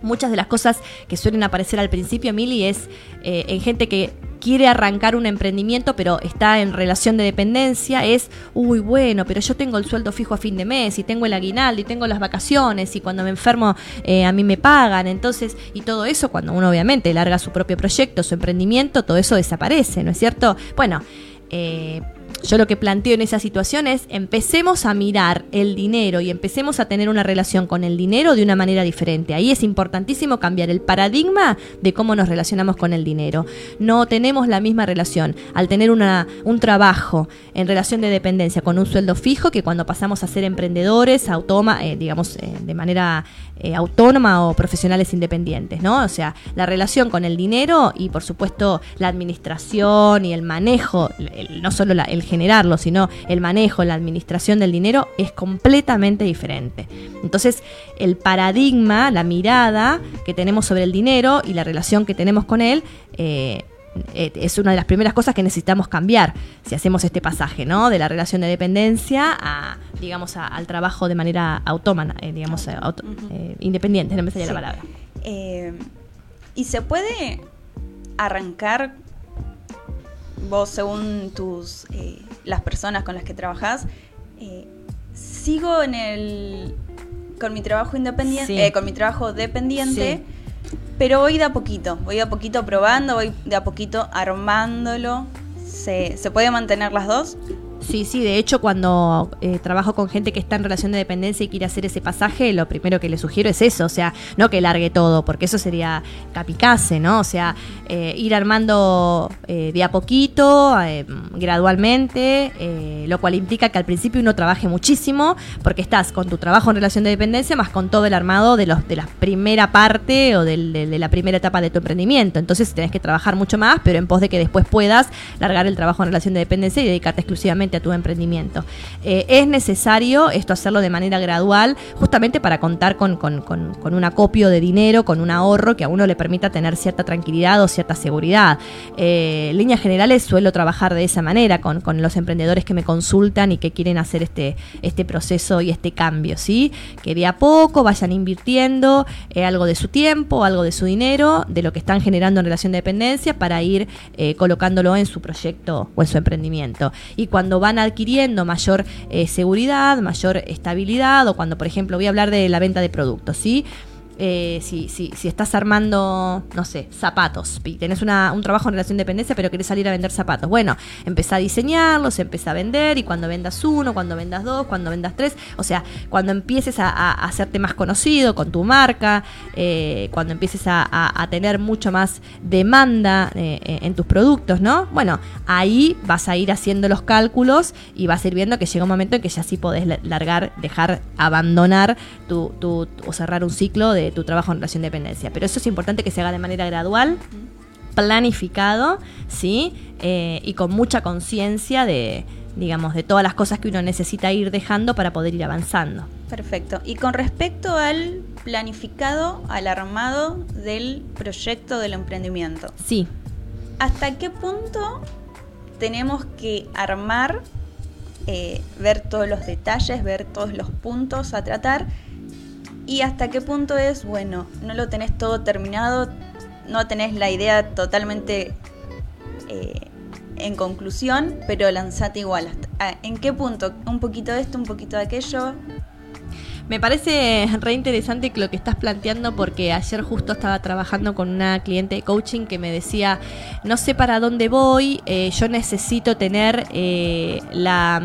Muchas de las cosas que suelen aparecer al principio, Mili, es eh, en gente que quiere arrancar un emprendimiento pero está en relación de dependencia, es, uy, bueno, pero yo tengo el sueldo fijo a fin de mes y tengo el aguinaldo y tengo las vacaciones y cuando me enfermo eh, a mí me pagan, entonces, y todo eso cuando uno obviamente larga su propio proyecto, su emprendimiento, todo eso desaparece, ¿no es cierto? Bueno, eh, yo lo que planteo en esa situación es empecemos a mirar el dinero y empecemos a tener una relación con el dinero de una manera diferente. Ahí es importantísimo cambiar el paradigma de cómo nos relacionamos con el dinero. No tenemos la misma relación al tener una, un trabajo en relación de dependencia con un sueldo fijo que cuando pasamos a ser emprendedores, automa, eh, digamos, eh, de manera eh, autónoma o profesionales independientes, ¿no? O sea, la relación con el dinero y por supuesto la administración y el manejo, no solo la- generarlo, sino el manejo, la administración del dinero es completamente diferente. Entonces, el paradigma, la mirada que tenemos sobre el dinero y la relación que tenemos con él, eh, eh, es una de las primeras cosas que necesitamos cambiar si hacemos este pasaje, ¿no? De la relación de dependencia a, digamos, a- al trabajo de manera autónoma, eh, digamos, eh, independiente, no me salía Sí. la palabra. Eh, y se puede arrancar vos según tus eh, las personas con las que trabajás eh, sigo en el con mi trabajo independiente Sí. eh, con mi trabajo dependiente Sí. pero voy de a poquito voy de a poquito probando voy de a poquito armándolo se, se puede mantener las dos Sí, sí, de hecho cuando eh, trabajo con gente que está en relación de dependencia y quiere hacer ese pasaje, lo primero que le sugiero es eso, o sea, no que largue todo, porque eso sería capicase, ¿no? O sea, eh, ir armando eh, de a poquito, eh, gradualmente, eh, lo cual implica que al principio uno trabaje muchísimo, porque estás con tu trabajo en relación de dependencia, más con todo el armado de, los, de la primera parte o de, de la primera etapa de tu emprendimiento. Entonces tenés que trabajar mucho más, pero en pos de que después puedas largar el trabajo en relación de dependencia y dedicarte exclusivamente a tu emprendimiento. Eh, es necesario esto hacerlo de manera gradual, justamente para contar con, con- con- con un acopio de dinero, con un ahorro que a uno le permita tener cierta tranquilidad o cierta seguridad. Eh, en líneas generales suelo trabajar de esa manera con, los emprendedores que me consultan y que quieren hacer este, este proceso y este cambio, ¿sí? Que de a poco vayan invirtiendo eh, algo de su tiempo, algo de su dinero, de lo que están generando en relación de dependencia para ir eh, colocándolo en su proyecto o en su emprendimiento. Y cuando van adquiriendo mayor eh, seguridad, mayor estabilidad, o cuando, por ejemplo, voy a hablar de la venta de productos, ¿sí? Eh, si, si, si estás armando, no sé, zapatos, y tenés una- un trabajo en relación de dependencia, pero querés salir a vender zapatos. Bueno, empezá a diseñarlos, empezá a vender, y cuando vendas uno, cuando vendas dos, cuando vendas tres, o sea, cuando empieces a, hacerte más conocido con tu marca, eh, cuando empieces a, tener mucho más demanda eh, en tus productos, ¿no? Bueno, ahí vas a ir haciendo los cálculos y vas a ir viendo que llega un momento en que ya sí podés la- largar, dejar, abandonar tu, tu- o cerrar un ciclo de tu trabajo en relación de dependencia. Pero eso es importante que se haga de manera gradual, planificado, ¿sí? Eh, y con mucha conciencia de, digamos, de todas las cosas que uno necesita ir dejando para poder ir avanzando. Perfecto. Y con respecto al planificado, al armado del proyecto del emprendimiento, Sí, ¿hasta qué punto tenemos que armar, eh, ver todos los detalles, ver todos los puntos a tratar? ¿Y hasta qué punto es, bueno, no lo tenés todo terminado, no tenés la idea totalmente eh, en conclusión, pero lanzate igual? Ah, ¿En qué punto? Un poquito de esto, un poquito de aquello. Me parece re interesante lo que estás planteando porque ayer justo estaba trabajando con una cliente de coaching que me decía, no sé para dónde voy, eh, yo necesito tener eh, la...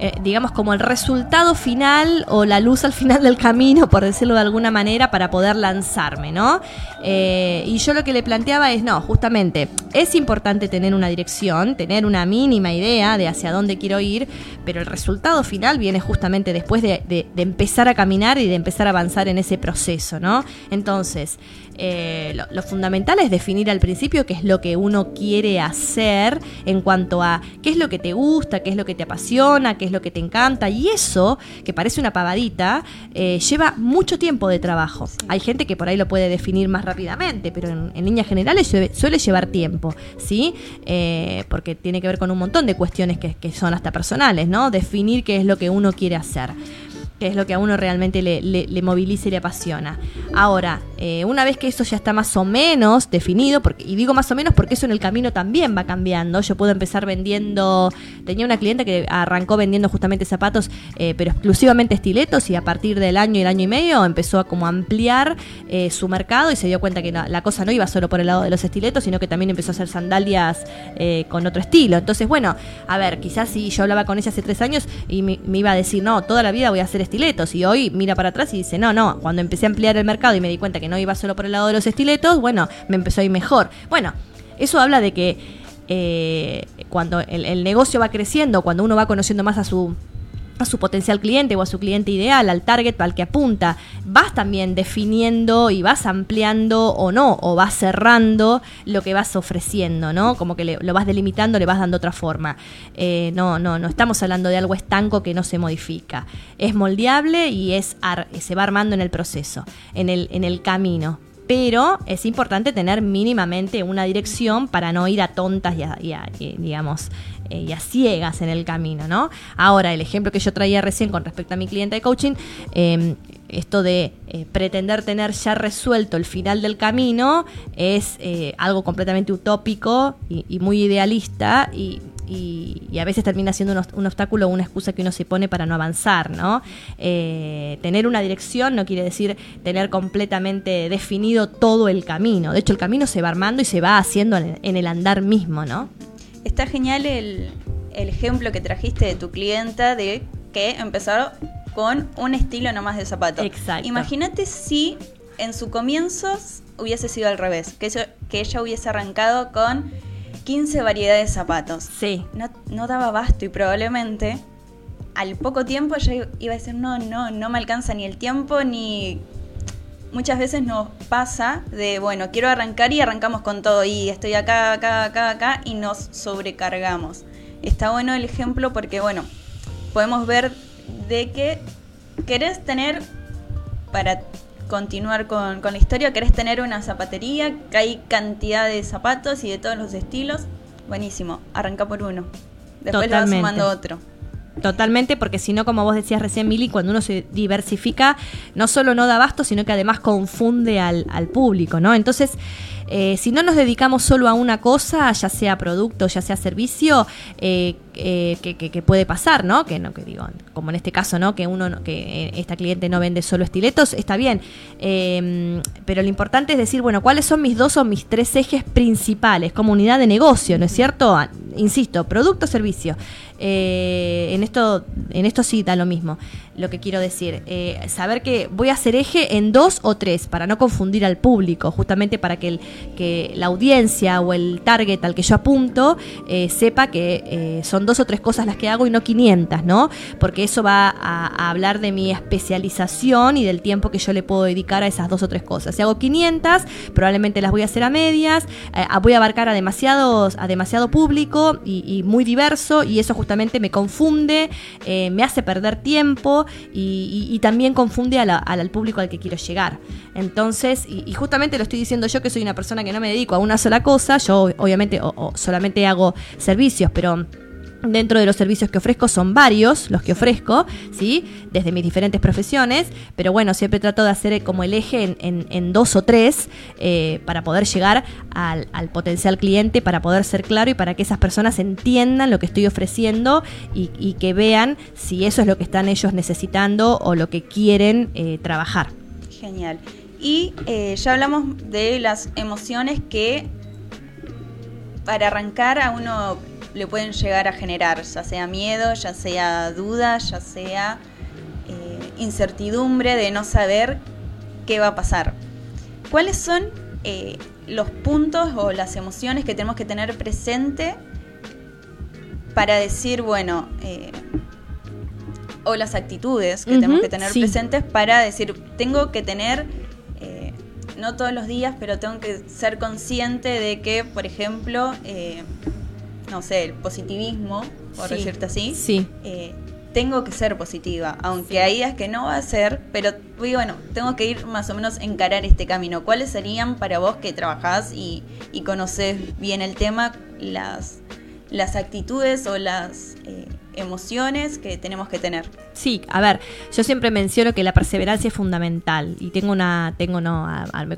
eh, digamos como el resultado final o la luz al final del camino, por decirlo de alguna manera, para poder lanzarme, ¿no? Eh, y yo lo que le planteaba es, no, justamente, es importante tener una dirección, tener una mínima idea de hacia dónde quiero ir, pero el resultado final viene justamente después de, de- de empezar a caminar y de empezar a avanzar en ese proceso, ¿no? Entonces, eh, lo, lo fundamental es definir al principio qué es lo que uno quiere hacer en cuanto a qué es lo que te gusta, qué es lo que te apasiona, qué es lo que te encanta. Y eso, que parece una pavadita, eh, lleva mucho tiempo de trabajo. Hay gente que por ahí lo puede definir más rápidamente, pero en, en líneas generales suele, suele llevar tiempo, ¿sí? Eh, porque tiene que ver con un montón de cuestiones que, que son hasta personales, ¿no? Definir qué es lo que uno quiere hacer que es lo que a uno realmente le, le- moviliza y le apasiona. Ahora, eh, una vez que eso ya está más o menos definido, y digo más o menos porque eso en el camino también va cambiando, yo puedo empezar vendiendo, tenía una cliente que arrancó vendiendo justamente zapatos, eh, pero exclusivamente estiletos, y a partir del año y el año y medio empezó a como ampliar eh, su mercado y se dio cuenta que la, cosa no iba solo por el lado de los estiletos, sino que también empezó a hacer sandalias con otro estilo. Entonces, bueno, a ver, quizás si yo hablaba con ella hace tres años y me, me iba a decir, no, toda la vida voy a hacer estiletos. Y hoy mira para atrás y dice, no, no, cuando empecé a ampliar el mercado y me di cuenta que no iba solo por el lado de los estiletos, bueno, me empezó a ir mejor. Bueno, eso habla de que eh, cuando el, el negocio va creciendo, cuando uno va conociendo más a su a su potencial cliente o a su cliente ideal, al target al que apunta, vas también definiendo y vas ampliando o no, o vas cerrando lo que vas ofreciendo, ¿no? Como que lo vas delimitando, le vas dando otra forma. Eh, no, no, no estamos hablando de algo estanco que no se modifica. Es moldeable y es se va armando en el proceso, en el, en el camino. Pero es importante tener mínimamente una dirección para no ir a tontas y a, y a- y, digamos, eh, y a ciegas en el camino, ¿no? Ahora, el ejemplo que yo traía recién con respecto a mi cliente de coaching, eh, esto de eh, pretender tener ya resuelto el final del camino es eh, algo completamente utópico y, muy idealista y, a veces termina siendo un, obstáculo o una excusa que uno se pone para no avanzar, ¿no? Eh, tener una dirección no quiere decir tener completamente definido todo el camino. De hecho, el camino se va armando y se va haciendo en, el andar mismo, ¿no? Está genial el, el ejemplo que trajiste de tu clienta de que empezaron con un estilo nomás de zapato. Exacto. Imagínate si en su comienzo hubiese sido al revés, que, que ella hubiese arrancado con 15 variedades de zapatos. Sí. No, no daba basto y probablemente al poco tiempo ella iba a decir, no, no, no me alcanza ni el tiempo ni... Muchas veces nos pasa de, bueno, quiero arrancar y arrancamos con todo y estoy acá, acá, acá, acá y nos sobrecargamos. Está bueno el ejemplo porque, bueno, podemos ver de que querés tener, para continuar con, la historia, querés tener una zapatería, que hay cantidad de zapatos y de todos los estilos. Buenísimo, arranca por uno. Después le vas sumando otro. Totalmente, porque si no, como vos decías recién, Mili, cuando uno se diversifica, no solo no da abasto, sino que además confunde al, al público, ¿no? Entonces, eh, si no nos dedicamos solo a una cosa, ya sea producto, ya sea servicio, eh, eh, que, puede pasar, ¿no? Que no, que digo, como en este caso, ¿no? Que uno, que esta cliente no vende solo estiletos, está bien. Em, pero lo importante es decir, bueno, ¿cuáles son mis dos o mis tres ejes principales como unidad de negocio, ¿no es cierto? Ah, insisto, producto, servicio. en esto, en esto sí da lo mismo lo que quiero decir. Eh, saber que voy a hacer eje en dos o tres para no confundir al público, justamente para que, el, que la audiencia o el target al que yo apunto eh, sepa que eh, son dos o tres cosas las que hago y no 500, ¿no? Porque eso va a, hablar de mi especialización y del tiempo que yo le puedo dedicar a esas dos o tres cosas. Si hago 500, probablemente las voy a hacer a medias, voy a abarcar a, demasiados, a demasiado público y, muy diverso y eso justamente me confunde, me hace perder tiempo y, también confunde al público al que quiero llegar. Entonces, y, justamente lo estoy diciendo yo que soy una persona que no me dedico a una sola cosa, yo obviamente o solamente hago servicios, pero Dentro de los servicios que ofrezco son varios los que ofrezco, ¿sí? Desde mis diferentes profesiones, pero bueno, siempre trato de hacer como el eje en, dos o tres eh, para poder llegar al, potencial cliente, para poder ser claro y para que esas personas entiendan lo que estoy ofreciendo y, que vean si eso es lo que están ellos necesitando o lo que quieren eh, trabajar. Genial. Y eh, ya hablamos de las emociones que para arrancar a uno le pueden llegar a generar, ya sea miedo, ya sea duda, ya sea eh, incertidumbre de no saber qué va a pasar. ¿Cuáles son eh, los puntos o las emociones que tenemos que tener presente para decir, bueno, eh, o las actitudes que tenemos que tener presentes para decir, tengo que tener, no todos los días, pero tengo que ser consciente de que, por ejemplo, no sé, el positivismo, por decirte así, sí. Eh, tengo que ser positiva, aunque hay días que no va a ser, pero bueno, tengo que ir más o menos encarar este camino. ¿Cuáles serían para vos que trabajás y, y conoces bien el tema las, las actitudes o las eh, emociones que tenemos que tener. Sí, a ver, yo siempre menciono que la perseverancia es fundamental y tengo una, tengo no,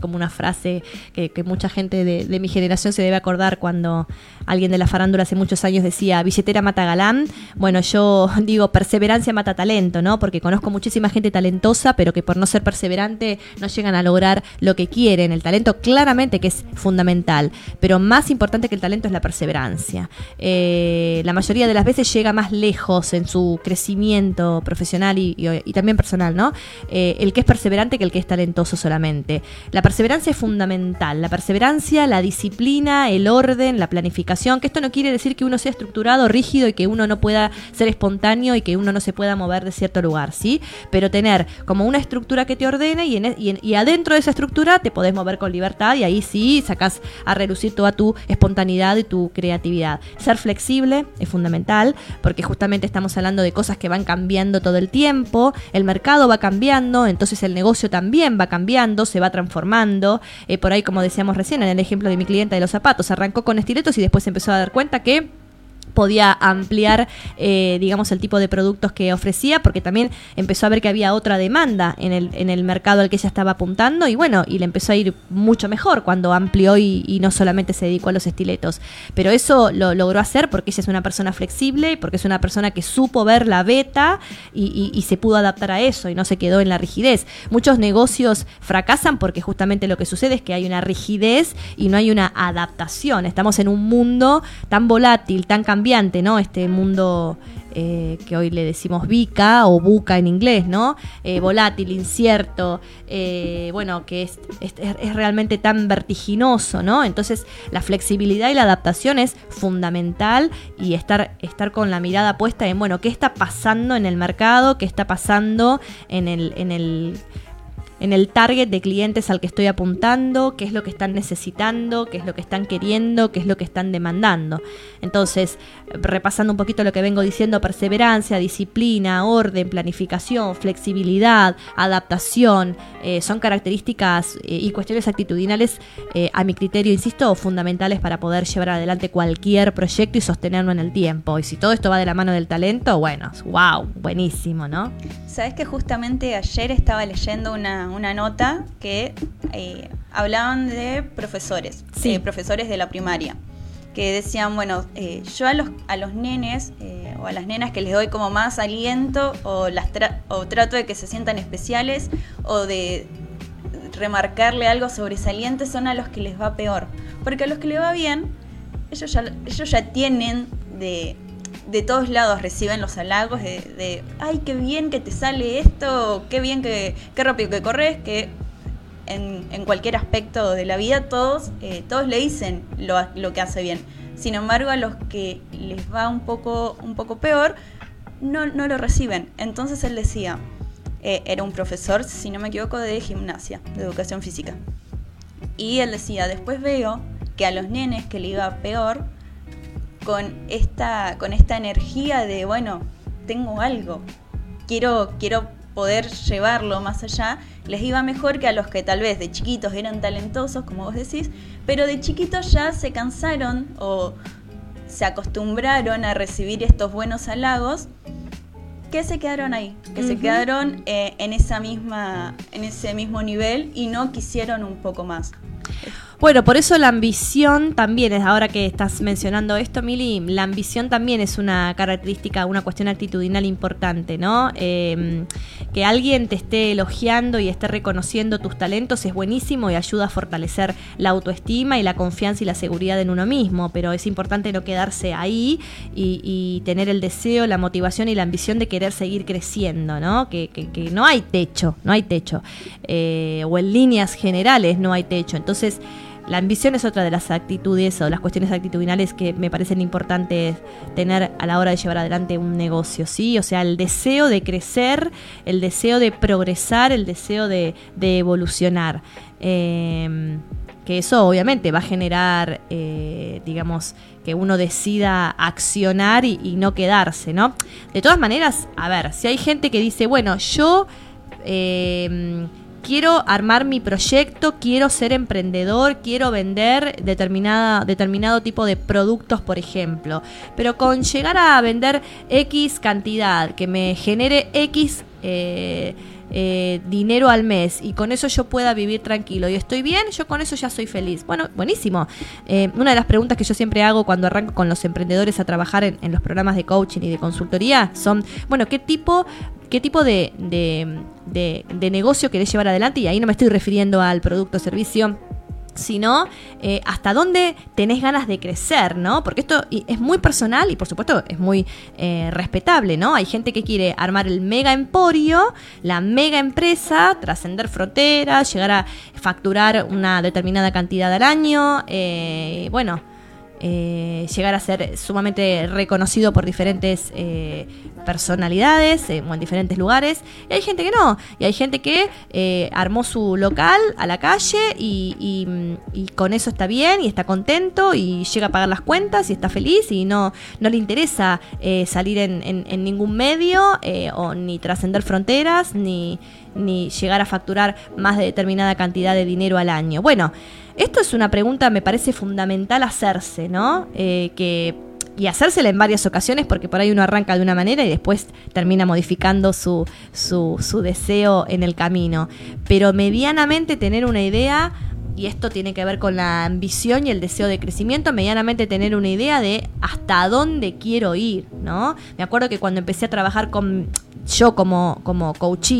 como una frase que, mucha gente de, mi generación se debe acordar cuando alguien de la farándula hace muchos años decía billetera mata galán. Bueno, yo digo perseverancia mata talento, ¿no? Porque conozco muchísima gente talentosa, pero que por no ser perseverante no llegan a lograr lo que quieren. El talento claramente que es fundamental, pero más importante que el talento es la perseverancia. Eh, la mayoría de las veces llega más lejos en su crecimiento profesional y, también personal, ¿no? Eh, el que es perseverante que el que es talentoso solamente. La perseverancia es fundamental. La perseverancia, la disciplina, el orden, la planificación, que esto no quiere decir que uno sea estructurado, rígido y que uno no pueda ser espontáneo y que uno no se pueda mover de cierto lugar, ¿sí? Pero tener como una estructura que te ordene y, e, adentro de esa estructura te podés mover con libertad y ahí sí sacas a relucir toda tu espontaneidad y tu creatividad. Ser flexible es fundamental porque justamente estamos hablando de cosas que van cambiando todo el tiempo, el mercado va cambiando, entonces el negocio también va cambiando, se va transformando. Eh, por ahí, como decíamos recién, en el ejemplo de mi clienta de los zapatos, arrancó con estiletos y después empezó a dar cuenta que podía ampliar, eh, digamos, el tipo de productos que ofrecía, porque también empezó a ver que había otra demanda en el, en el mercado al que ella estaba apuntando, y bueno, y le empezó a ir mucho mejor cuando amplió y, no solamente se dedicó a los estiletos. Pero eso lo logró hacer porque ella es una persona flexible, porque es una persona que supo ver la beta y, y se pudo adaptar a eso y no se quedó en la rigidez. Muchos negocios fracasan porque justamente lo que sucede es que hay una rigidez y no hay una adaptación. Estamos en un mundo tan volátil, tan cambiante ¿no? Este mundo eh, que hoy le decimos VICA o buca en inglés, ¿no? Eh, volátil, incierto, eh, bueno, que es, es, realmente tan vertiginoso, ¿no? Entonces la flexibilidad y la adaptación es fundamental y estar, estar con la mirada puesta en, bueno, ¿qué está pasando en el mercado? ¿Qué está pasando en el, en el en el target de clientes al que estoy apuntando, qué es lo que están necesitando, qué es lo que están queriendo, qué es lo que están demandando. Entonces, repasando un poquito lo que vengo diciendo, perseverancia, disciplina, orden, planificación, flexibilidad, adaptación, eh, son características eh, y cuestiones actitudinales, eh, a mi criterio, insisto, fundamentales para poder llevar adelante cualquier proyecto y sostenerlo en el tiempo. Y si todo esto va de la mano del talento, bueno, wow, buenísimo, ¿no? Sabes que justamente ayer estaba leyendo una, una nota que eh, hablaban de profesores, sí. Eh, profesores de la primaria, que decían, bueno, eh, yo a los, a los nenes o a las nenas que les doy como más aliento o, las o trato de que se sientan especiales o de remarcarle algo sobresaliente son a los que les va peor. Porque a los que les va bien, ellos ya, ellos ya tienen de, de todos lados reciben los halagos de, ay, qué bien que te sale esto, qué bien que, qué rápido que corres, que en, cualquier aspecto de la vida todos, eh, todos le dicen lo, que hace bien. Sin embargo, a los que les va un poco, un poco peor, no, no lo reciben. Entonces él decía, eh, era un profesor, si no me equivoco, de gimnasia, de educación física. Y él decía, después veo que a los nenes que le iba peor, con esta, con esta energía de, bueno, tengo algo, quiero, quiero poder llevarlo más allá, les iba mejor que a los que tal vez de chiquitos eran talentosos, como vos decís, pero de chiquitos ya se cansaron o se acostumbraron a recibir estos buenos halagos que se quedaron ahí, que se quedaron eh, en esa misma, en ese mismo nivel y no quisieron un poco más. Bueno, por eso la ambición también es, ahora que estás mencionando esto, Mili, la ambición también es una característica, una cuestión actitudinal importante, ¿no? Em, que alguien te esté elogiando y esté reconociendo tus talentos es buenísimo y ayuda a fortalecer la autoestima y la confianza y la seguridad en uno mismo, pero es importante no quedarse ahí y, tener el deseo, la motivación y la ambición de querer seguir creciendo, ¿no? Que, no hay techo, no hay techo. Eh, o en líneas generales no hay techo. Entonces, la ambición es otra de las actitudes o las cuestiones actitudinales que me parecen importantes tener a la hora de llevar adelante un negocio, ¿sí? O sea, el deseo de crecer, el deseo de progresar, el deseo de, evolucionar. Em, que eso obviamente va a generar, eh, digamos, que uno decida accionar y, no quedarse, ¿no? De todas maneras, a ver, si hay gente que dice, bueno, yo... Eh, quiero armar mi proyecto, quiero ser emprendedor, quiero vender determinada, determinado tipo de productos, por ejemplo. Pero con llegar a vender X cantidad, que me genere X... Eh, eh, dinero al mes y con eso yo pueda vivir tranquilo y estoy bien, yo con eso ya soy feliz. Bueno, buenísimo. Eh, una de las preguntas que yo siempre hago cuando arranco con los emprendedores a trabajar en, los programas de coaching y de consultoría son, bueno, ¿qué tipo qué tipo de, de, de, negocio querés llevar adelante y ahí no me estoy refiriendo al producto o servicio sino eh, hasta dónde tenés ganas de crecer, ¿no? Porque esto es muy personal y por supuesto es muy eh, respetable, ¿no? Hay gente que quiere armar el mega emporio, la mega empresa, trascender fronteras, llegar a facturar una determinada cantidad al año, eh, bueno, eh, llegar a ser sumamente reconocido por diferentes eh, personalidades eh, o en diferentes lugares. Y hay gente que no. Y hay gente que armó su local a la calle y, con eso está bien y está contento y llega a pagar las cuentas y está feliz y no, no le interesa salir en, en, ningún medio o ni trascender fronteras ni, ni llegar a facturar más de determinada cantidad de dinero al año. Bueno, esto es una pregunta, me parece fundamental hacerse, ¿no? Eh, que y hacérsela en varias ocasiones porque por ahí uno arranca de una manera y después termina modificando su, su, su deseo en el camino. Pero medianamente tener una idea y esto tiene que ver con la ambición y el deseo de crecimiento, medianamente tener una idea de hasta dónde quiero ir, ¿no? Me acuerdo que cuando empecé a trabajar con yo como, como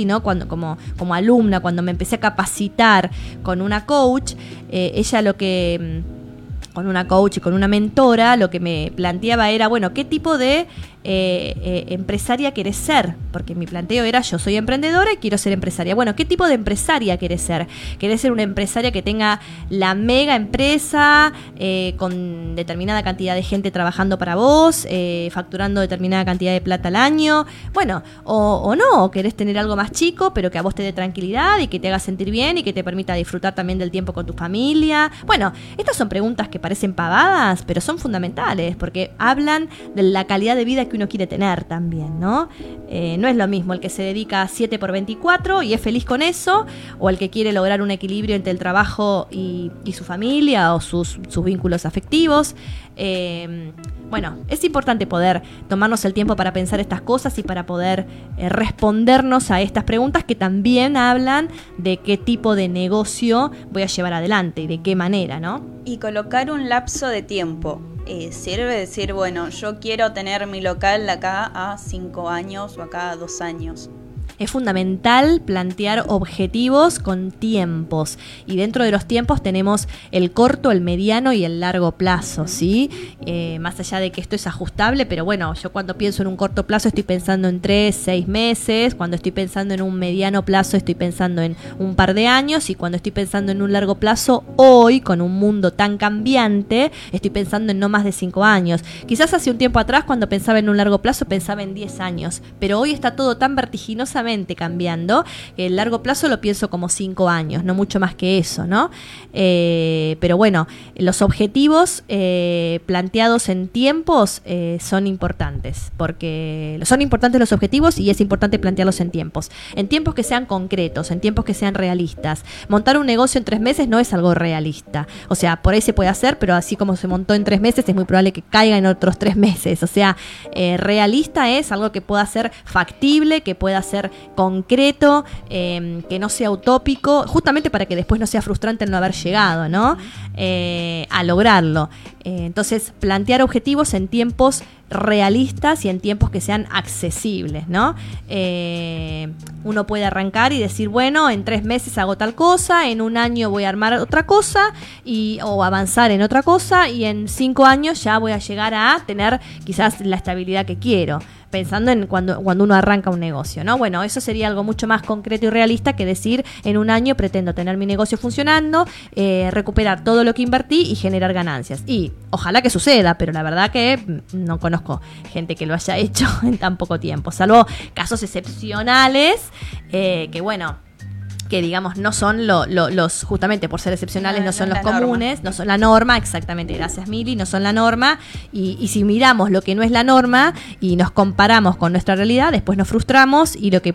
¿no? Cuando, como, como alumna, cuando me empecé a capacitar con una coach, eh, ella lo que mm, con una coach y con una mentora, lo que me planteaba era, bueno, ¿qué tipo de eh, eh, empresaria querés ser? Porque mi planteo era yo soy emprendedora y quiero ser empresaria. Bueno, ¿qué tipo de empresaria querés ser? ¿Querés ser una empresaria que tenga la mega empresa eh, con determinada cantidad de gente trabajando para vos, facturando determinada cantidad de plata al año? Bueno, o, no, o querés tener algo más chico, pero que a vos te dé tranquilidad y que te haga sentir bien y que te permita disfrutar también del tiempo con tu familia. Bueno, estas son preguntas que parecen pavadas, pero son fundamentales porque hablan de la calidad de vida que uno quiere tener también, ¿no? Eh, no es lo mismo el que se dedica a 7 por 24 y es feliz con eso, o el que quiere lograr un equilibrio entre el trabajo y, su familia o sus, vínculos afectivos. Eh, bueno, es importante poder tomarnos el tiempo para pensar estas cosas y para poder eh, respondernos a estas preguntas que también hablan de qué tipo de negocio voy a llevar adelante y de qué manera, ¿no? Y colocar un lapso de tiempo eh, sirve decir, bueno, yo quiero tener mi local acá a cinco años o acá a dos años es fundamental plantear objetivos con tiempos. Y dentro de los tiempos tenemos el corto, el mediano y el largo plazo, ¿sí? Eh, más allá de que esto es ajustable, pero bueno, yo cuando pienso en un corto plazo estoy pensando en tres, seis meses, cuando estoy pensando en un mediano plazo estoy pensando en un par de años y cuando estoy pensando en un largo plazo, hoy, con un mundo tan cambiante, estoy pensando en no más de cinco años. Quizás hace un tiempo atrás, cuando pensaba en un largo plazo, pensaba en diez años, pero hoy está todo tan vertiginosamente cambiando. El largo plazo lo pienso como cinco años, no mucho más que eso, ¿no? Eh, pero bueno, los objetivos eh, planteados en tiempos eh, son importantes, porque son importantes los objetivos y es importante plantearlos en tiempos. En tiempos que sean concretos, en tiempos que sean realistas. Montar un negocio en tres meses no es algo realista. O sea, por ahí se puede hacer, pero así como se montó en tres meses, es muy probable que caiga en otros tres meses. O sea, realista es algo que pueda ser factible, que pueda ser concreto, em, que no sea utópico, justamente para que después no sea frustrante el no haber llegado, ¿no? Eh, a lograrlo. Eh, entonces, plantear objetivos en tiempos realistas y en tiempos que sean accesibles, ¿no? Eh, uno puede arrancar y decir, bueno, en tres meses hago tal cosa, en un año voy a armar otra cosa y, o avanzar en otra cosa y en cinco años ya voy a llegar a tener quizás la estabilidad que quiero pensando en cuando, cuando uno arranca un negocio, ¿no? Bueno, eso sería algo mucho más concreto y realista que decir en un año pretendo tener mi negocio funcionando, eh, recuperar todo lo que invertí y generar ganancias. Y ojalá que suceda, pero la verdad que mm, no conozco gente que lo haya hecho en tan poco tiempo, salvo casos excepcionales eh, que bueno que digamos no son los, justamente por ser excepcionales, no, son los comunes, no son la norma, exactamente, gracias Mili, no son la norma, y, y, si miramos lo que no es la norma y nos comparamos con nuestra realidad, después nos frustramos y lo que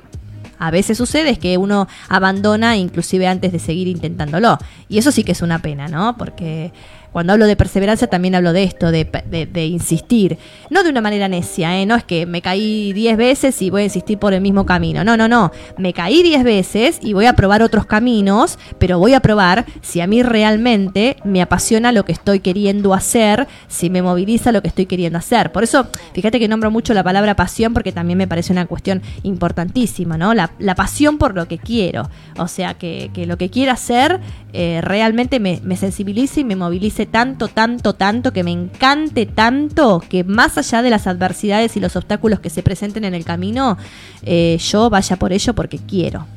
a veces sucede es que uno abandona inclusive antes de seguir intentándolo. Y eso sí que es una pena, ¿no? Porque cuando hablo de perseverancia también hablo de esto, de, insistir. No de una manera necia, ¿eh? no es que me caí 10 veces y voy a insistir por el mismo camino. No, no, no. Me caí 10 veces y voy a probar otros caminos, pero voy a probar si a mí realmente me apasiona lo que estoy queriendo hacer, si me moviliza lo que estoy queriendo hacer. Por eso, fíjate que nombro mucho la palabra pasión porque también me parece una cuestión importantísima, ¿no? La, pasión por lo que quiero. O sea, que, lo que quiero hacer eh, realmente me, me sensibilice y me movilice tanto, tanto, tanto, que me encante tanto, que más allá de las adversidades y los obstáculos que se presenten en el camino, eh, yo vaya por ello porque quiero,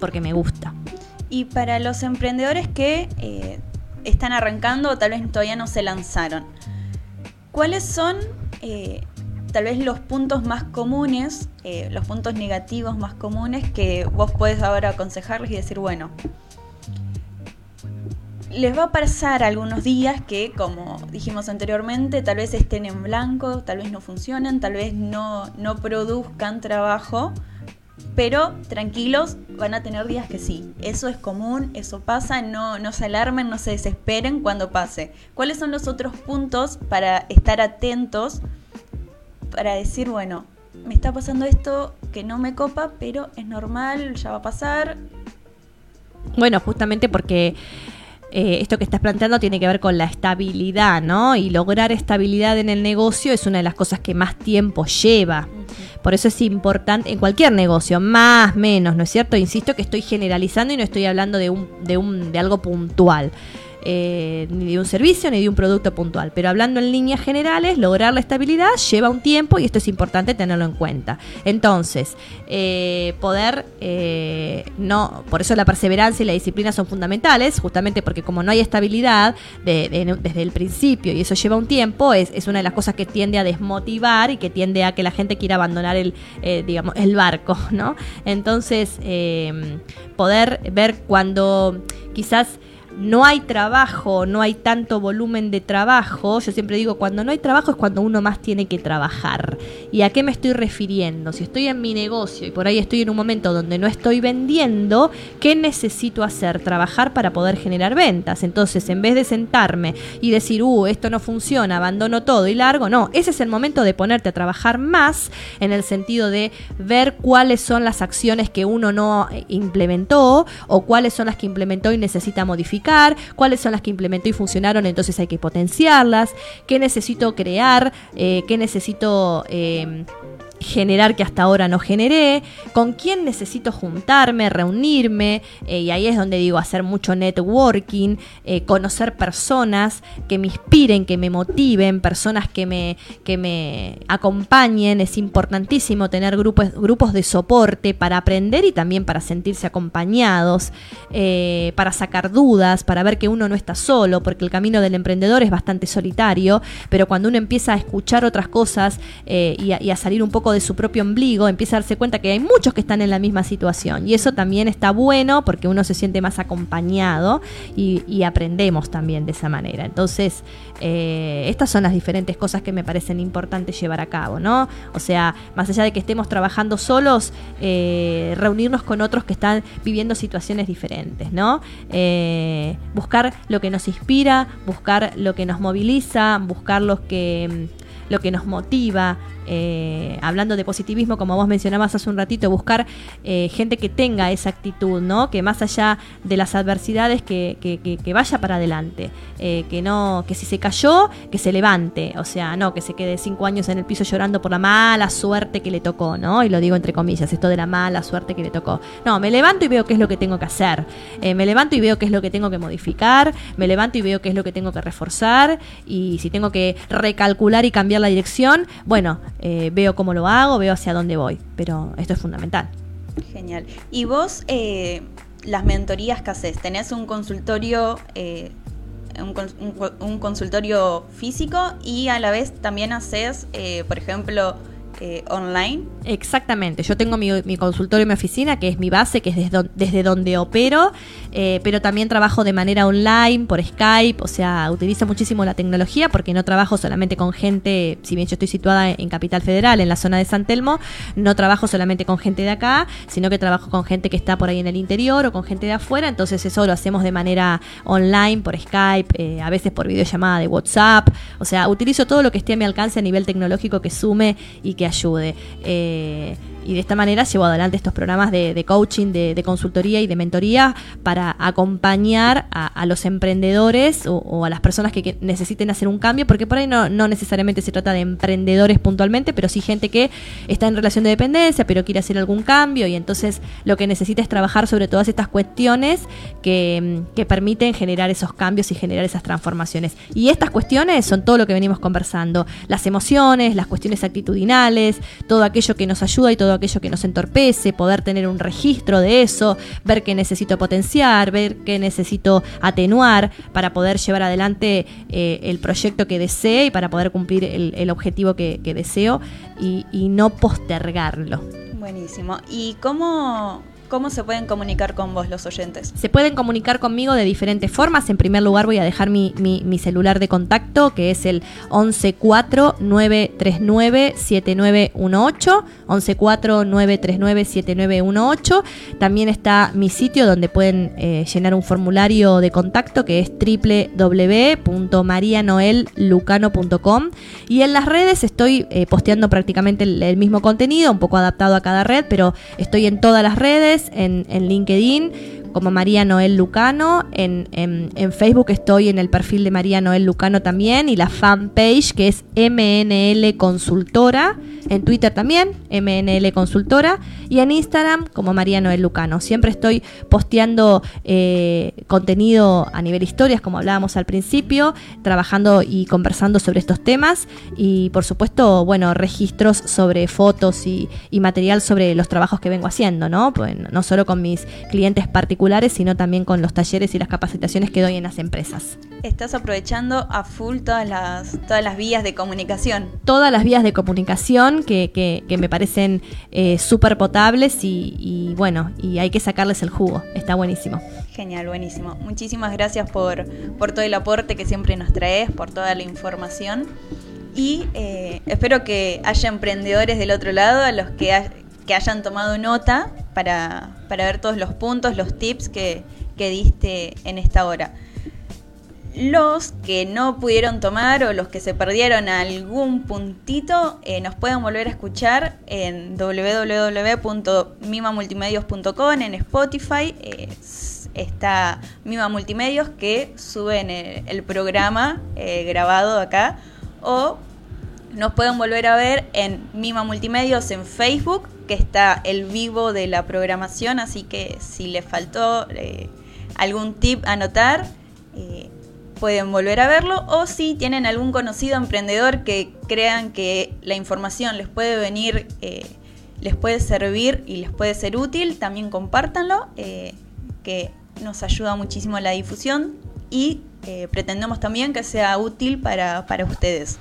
porque me gusta. Y para los emprendedores que eh, están arrancando o tal vez todavía no se lanzaron, ¿cuáles son eh, tal vez los puntos más comunes, los puntos negativos más comunes que vos puedes ahora aconsejarles y decir, bueno, les va a pasar algunos días que, como dijimos anteriormente, tal vez estén en blanco, tal vez no funcionen, tal vez no, no produzcan trabajo, pero tranquilos, van a tener días que sí. Eso es común, eso pasa, no, no se alarmen, no se desesperen cuando pase. ¿Cuáles son los otros puntos para estar atentos? Para decir, bueno, me está pasando esto que no me copa, pero es normal, ya va a pasar. Bueno, justamente porque eh, esto que estás planteando tiene que ver con la estabilidad, ¿no? Y lograr estabilidad en el negocio es una de las cosas que más tiempo lleva. Por eso es importante en cualquier negocio, más, menos, ¿no es cierto? Insisto que estoy generalizando y no estoy hablando de, un, de, un, de algo puntual. Eh, ni de un servicio ni de un producto puntual. Pero hablando en líneas generales, lograr la estabilidad lleva un tiempo y esto es importante tenerlo en cuenta. Entonces, eh, poder, eh, no, por eso la perseverancia y la disciplina son fundamentales, justamente porque como no hay estabilidad desde el principio y eso lleva un tiempo, es, es, una de las cosas que tiende a desmotivar y que tiende a que la gente quiera abandonar el, digamos, el barco, ¿no? Entonces, poder ver cuando quizás no hay trabajo, no hay tanto volumen de trabajo, yo siempre digo, cuando no hay trabajo es cuando uno más tiene que trabajar. ¿Y a qué me estoy refiriendo? Si estoy en mi negocio y por ahí estoy en un momento donde no estoy vendiendo, ¿qué necesito hacer? Trabajar para poder generar ventas. Entonces, en vez de sentarme y decir, uh, esto no funciona, abandono todo y largo, no, ese es el momento de ponerte a trabajar más en el sentido de ver cuáles son las acciones que uno no implementó o cuáles son las que implementó y necesita modificar cuáles son las que implementó y funcionaron, entonces hay que potenciarlas, qué necesito crear, eh, qué necesito... Eh, generar que hasta ahora no generé, con quién necesito juntarme, reunirme, eh, y ahí es donde digo hacer mucho networking, eh, conocer personas que me inspiren, que me motiven, personas que me, que me acompañen, es importantísimo tener grupos, grupos de soporte para aprender y también para sentirse acompañados, eh, para sacar dudas, para ver que uno no está solo, porque el camino del emprendedor es bastante solitario, pero cuando uno empieza a escuchar otras cosas y a salir un poco de su propio ombligo, empieza a darse cuenta que hay muchos que están en la misma situación. Y eso también está bueno porque uno se siente más acompañado y, aprendemos también de esa manera. Entonces, eh, estas son las diferentes cosas que me parecen importantes llevar a cabo, ¿no? O sea, más allá de que estemos trabajando solos, eh, reunirnos con otros que están viviendo situaciones diferentes, ¿no? Eh, buscar lo que nos inspira, buscar lo que nos moviliza, buscar que lo que nos motiva, eh, hablando de positivismo, como vos mencionabas hace un ratito, buscar eh, gente que tenga esa actitud, ¿no? Que más allá de las adversidades, que, que, vaya para adelante, eh, que no, que si se cayó, que se levante, o sea, no, que se quede cinco años en el piso llorando por la mala suerte que le tocó, ¿no? Y lo digo entre comillas, esto de la mala suerte que le tocó. No, me levanto y veo qué es lo que tengo que hacer, me levanto y veo qué es lo que tengo que modificar, me levanto y veo qué es lo que tengo que reforzar, y si tengo que recalcular y cambiar la dirección, bueno, eh, veo cómo lo hago, veo hacia dónde voy, pero esto es fundamental. Genial. ¿Y vos, eh, las mentorías que haces, tenés un consultorio... Eh, un, consultorio físico y a la vez también haces, por ejemplo, eh, online. Exactamente, yo tengo mi, consultorio en mi oficina, que es mi base, que es desde, desde donde opero, eh, pero también trabajo de manera online, por Skype, o sea, utilizo muchísimo la tecnología porque no trabajo solamente con gente, si bien yo estoy situada en Capital Federal, en la zona de San Telmo, no trabajo solamente con gente de acá, sino que trabajo con gente que está por ahí en el interior o con gente de afuera, entonces eso lo hacemos de manera online, por Skype, eh, a veces por videollamada de WhatsApp, o sea, utilizo todo lo que esté a mi alcance a nivel tecnológico que sume y que ayude. Eh, y de esta manera llevo adelante estos programas de, coaching, de, consultoría y de mentoría para acompañar a, los emprendedores o, a las personas que, necesiten hacer un cambio, porque por ahí no, necesariamente se trata de emprendedores puntualmente, pero sí gente que está en relación de dependencia, pero quiere hacer algún cambio y entonces lo que necesita es trabajar sobre todas estas cuestiones que permiten generar esos cambios y generar esas transformaciones. Y estas cuestiones son todo lo que venimos conversando, las emociones, las cuestiones actitudinales, todo aquello que nos ayuda y todo aquello que nos entorpece, poder tener un registro de eso, ver qué necesito potenciar, ver qué necesito atenuar para poder llevar adelante eh, el proyecto que desee y para poder cumplir el, objetivo que, deseo y, no postergarlo. Buenísimo. ¿Y cómo ¿Cómo se pueden comunicar con vos los oyentes? Se pueden comunicar conmigo de diferentes formas. En primer lugar voy a dejar mi, mi, celular de contacto, que es el 114-939-7918. 114-939-7918. También está mi sitio donde pueden eh, llenar un formulario de contacto, que es www.marianoellucano.com. Y en las redes estoy eh, posteando prácticamente el mismo contenido, un poco adaptado a cada red, pero estoy en todas las redes en, LinkedIn como María Noel Lucano, en, en, Facebook estoy en el perfil de María Noel Lucano también y la fanpage que es MNL Consultora, en Twitter también, MNL Consultora y en Instagram como María Noel Lucano. Siempre estoy posteando eh, contenido a nivel historias, como hablábamos al principio, trabajando y conversando sobre estos temas y por supuesto, bueno, registros sobre fotos y, material sobre los trabajos que vengo haciendo, ¿no? Pues no solo con mis clientes particulares, sino también con los talleres y las capacitaciones que doy en las empresas. Estás aprovechando a full todas las, todas las vías de comunicación. Todas las vías de comunicación que, que, me parecen eh, súper potables y, y bueno, y hay que sacarles el jugo. Está buenísimo. Genial, buenísimo. Muchísimas gracias por, por todo el aporte que siempre nos traes, por toda la información. Y eh, espero que haya emprendedores del otro lado a los que, que hayan tomado nota para, ver todos los puntos, los tips que, diste en esta hora. Los que no pudieron tomar o los que se perdieron algún puntito, eh, nos pueden volver a escuchar en www.mimamultimedios.com, en Spotify. está Mima Multimedios que suben el, el programa eh, grabado acá. O nos pueden volver a ver en Mima Multimedios en Facebook que está el vivo de la programación, así que si les faltó eh, algún tip a anotar, eh, pueden volver a verlo o si tienen algún conocido emprendedor que crean que la información les puede venir, eh, les puede servir y les puede ser útil, también compártanlo, que nos ayuda muchísimo la difusión y pretendemos también que sea útil para, para ustedes.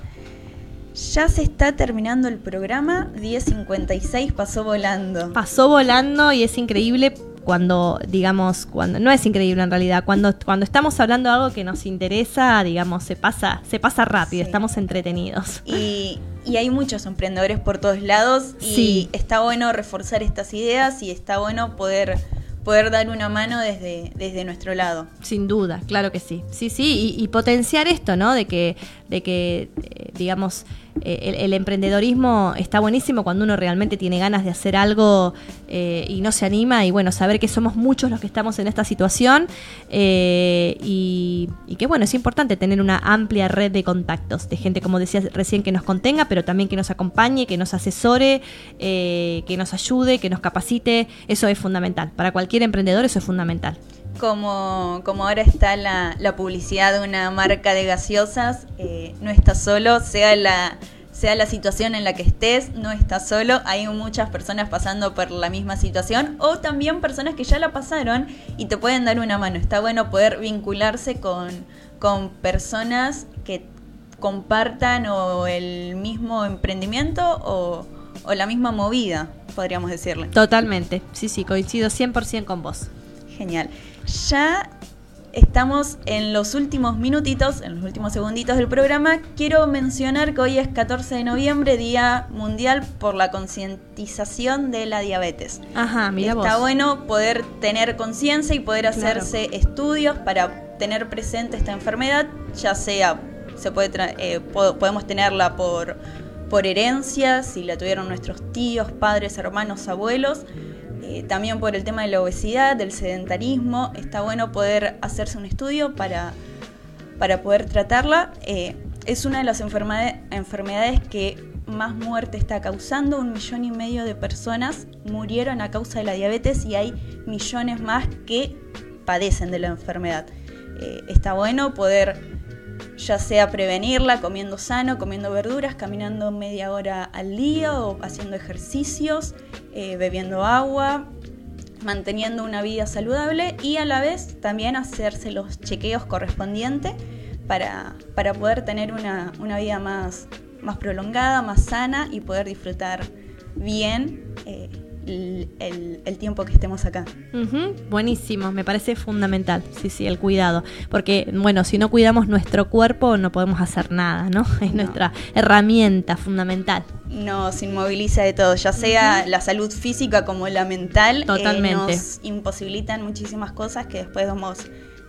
Ya se está terminando el programa, 10.56 pasó volando. Pasó volando y es increíble cuando, digamos, cuando no es increíble en realidad, cuando, cuando estamos hablando de algo que nos interesa, digamos, se pasa, se pasa rápido, estamos entretenidos. Y, y, hay muchos emprendedores por todos lados y está bueno reforzar estas ideas y está bueno poder poder dar una mano desde, desde nuestro lado. Sin duda, claro que sí. Sí, sí, y, y potenciar esto, ¿no? De que, de que digamos, eh, el, emprendedorismo está buenísimo cuando uno realmente tiene ganas de hacer algo eh, y no se anima y bueno, saber que somos muchos los que estamos en esta situación eh, y, que bueno, es importante tener una amplia red de contactos, de gente como decías recién que nos contenga, pero también que nos acompañe, que nos asesore, que nos ayude, que nos capacite, eso es fundamental. Para cualquier emprendedor eso es fundamental. Como, como ahora está la, la, publicidad de una marca de gaseosas, no estás solo, sea la, sea la situación en la que estés, no estás solo, hay muchas personas pasando por la misma situación o también personas que ya la pasaron y te pueden dar una mano. Está bueno poder vincularse con, con personas que compartan o el mismo emprendimiento o, o la misma movida, podríamos decirle. Totalmente, sí, sí, coincido 100% con vos. Genial. Ya estamos en los últimos minutitos, en los últimos segunditos del programa. Quiero mencionar que hoy es 14 de noviembre, Día Mundial por la Concientización de la Diabetes. Ajá, mira Está bueno poder tener conciencia y poder hacerse estudios para tener presente esta enfermedad, ya sea, se puede eh, podemos tenerla por, por herencia, si la tuvieron nuestros tíos, padres, hermanos, abuelos también por el tema de la obesidad, del sedentarismo, está bueno poder hacerse un estudio para, para poder tratarla. Eh, es una de las enfermedades que más muerte está causando. Un millón y medio de personas murieron a causa de la diabetes y hay millones más que padecen de la enfermedad. Eh, está bueno poder ya sea prevenirla comiendo sano, comiendo verduras, caminando media hora al día o haciendo ejercicios, eh, bebiendo agua, manteniendo una vida saludable y a la vez también hacerse los chequeos correspondientes para, para poder tener una, vida más, más, prolongada, más sana y poder disfrutar bien eh, el, el- el tiempo que estemos acá. Buenísimo, me parece fundamental, sí, sí, el cuidado. Porque, bueno, si no cuidamos nuestro cuerpo no podemos hacer nada, ¿no? Es No. nuestra herramienta fundamental. Nos inmoviliza de todo, ya sea la salud física como la mental. eh, Totalmente. nos imposibilitan muchísimas cosas que después vemos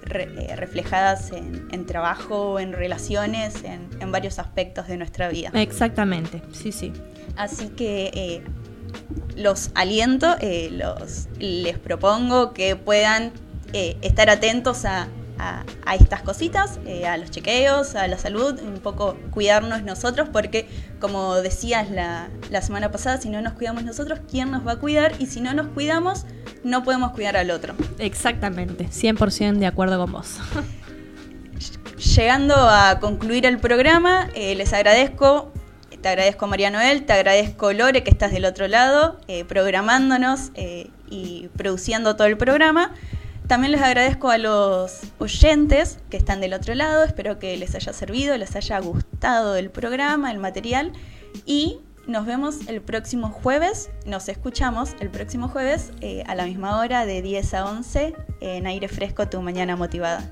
re- eh, reflejadas en, en trabajo, en relaciones, en, en varios aspectos de nuestra vida. Exactamente, sí, sí. Así que eh, los aliento, eh, los, les propongo que puedan eh, estar atentos a, a- a estas cositas, eh, a los chequeos, a la salud, un poco cuidarnos nosotros, porque como decías la, la semana pasada, si no nos cuidamos nosotros, ¿quién nos va a cuidar? Y si no nos cuidamos, no podemos cuidar al otro. Exactamente, 100% de acuerdo con vos. Llegando a concluir el programa, eh, les agradezco, te agradezco María Noel, te agradezco Lore que estás del otro lado, eh, programándonos eh, y produciendo todo el programa. También les agradezco a los oyentes que están del otro lado, espero que les haya servido, les haya gustado el programa, el material y nos vemos el próximo jueves, nos escuchamos el próximo jueves eh, a la misma hora de 10 a 11 en aire fresco tu mañana motivada.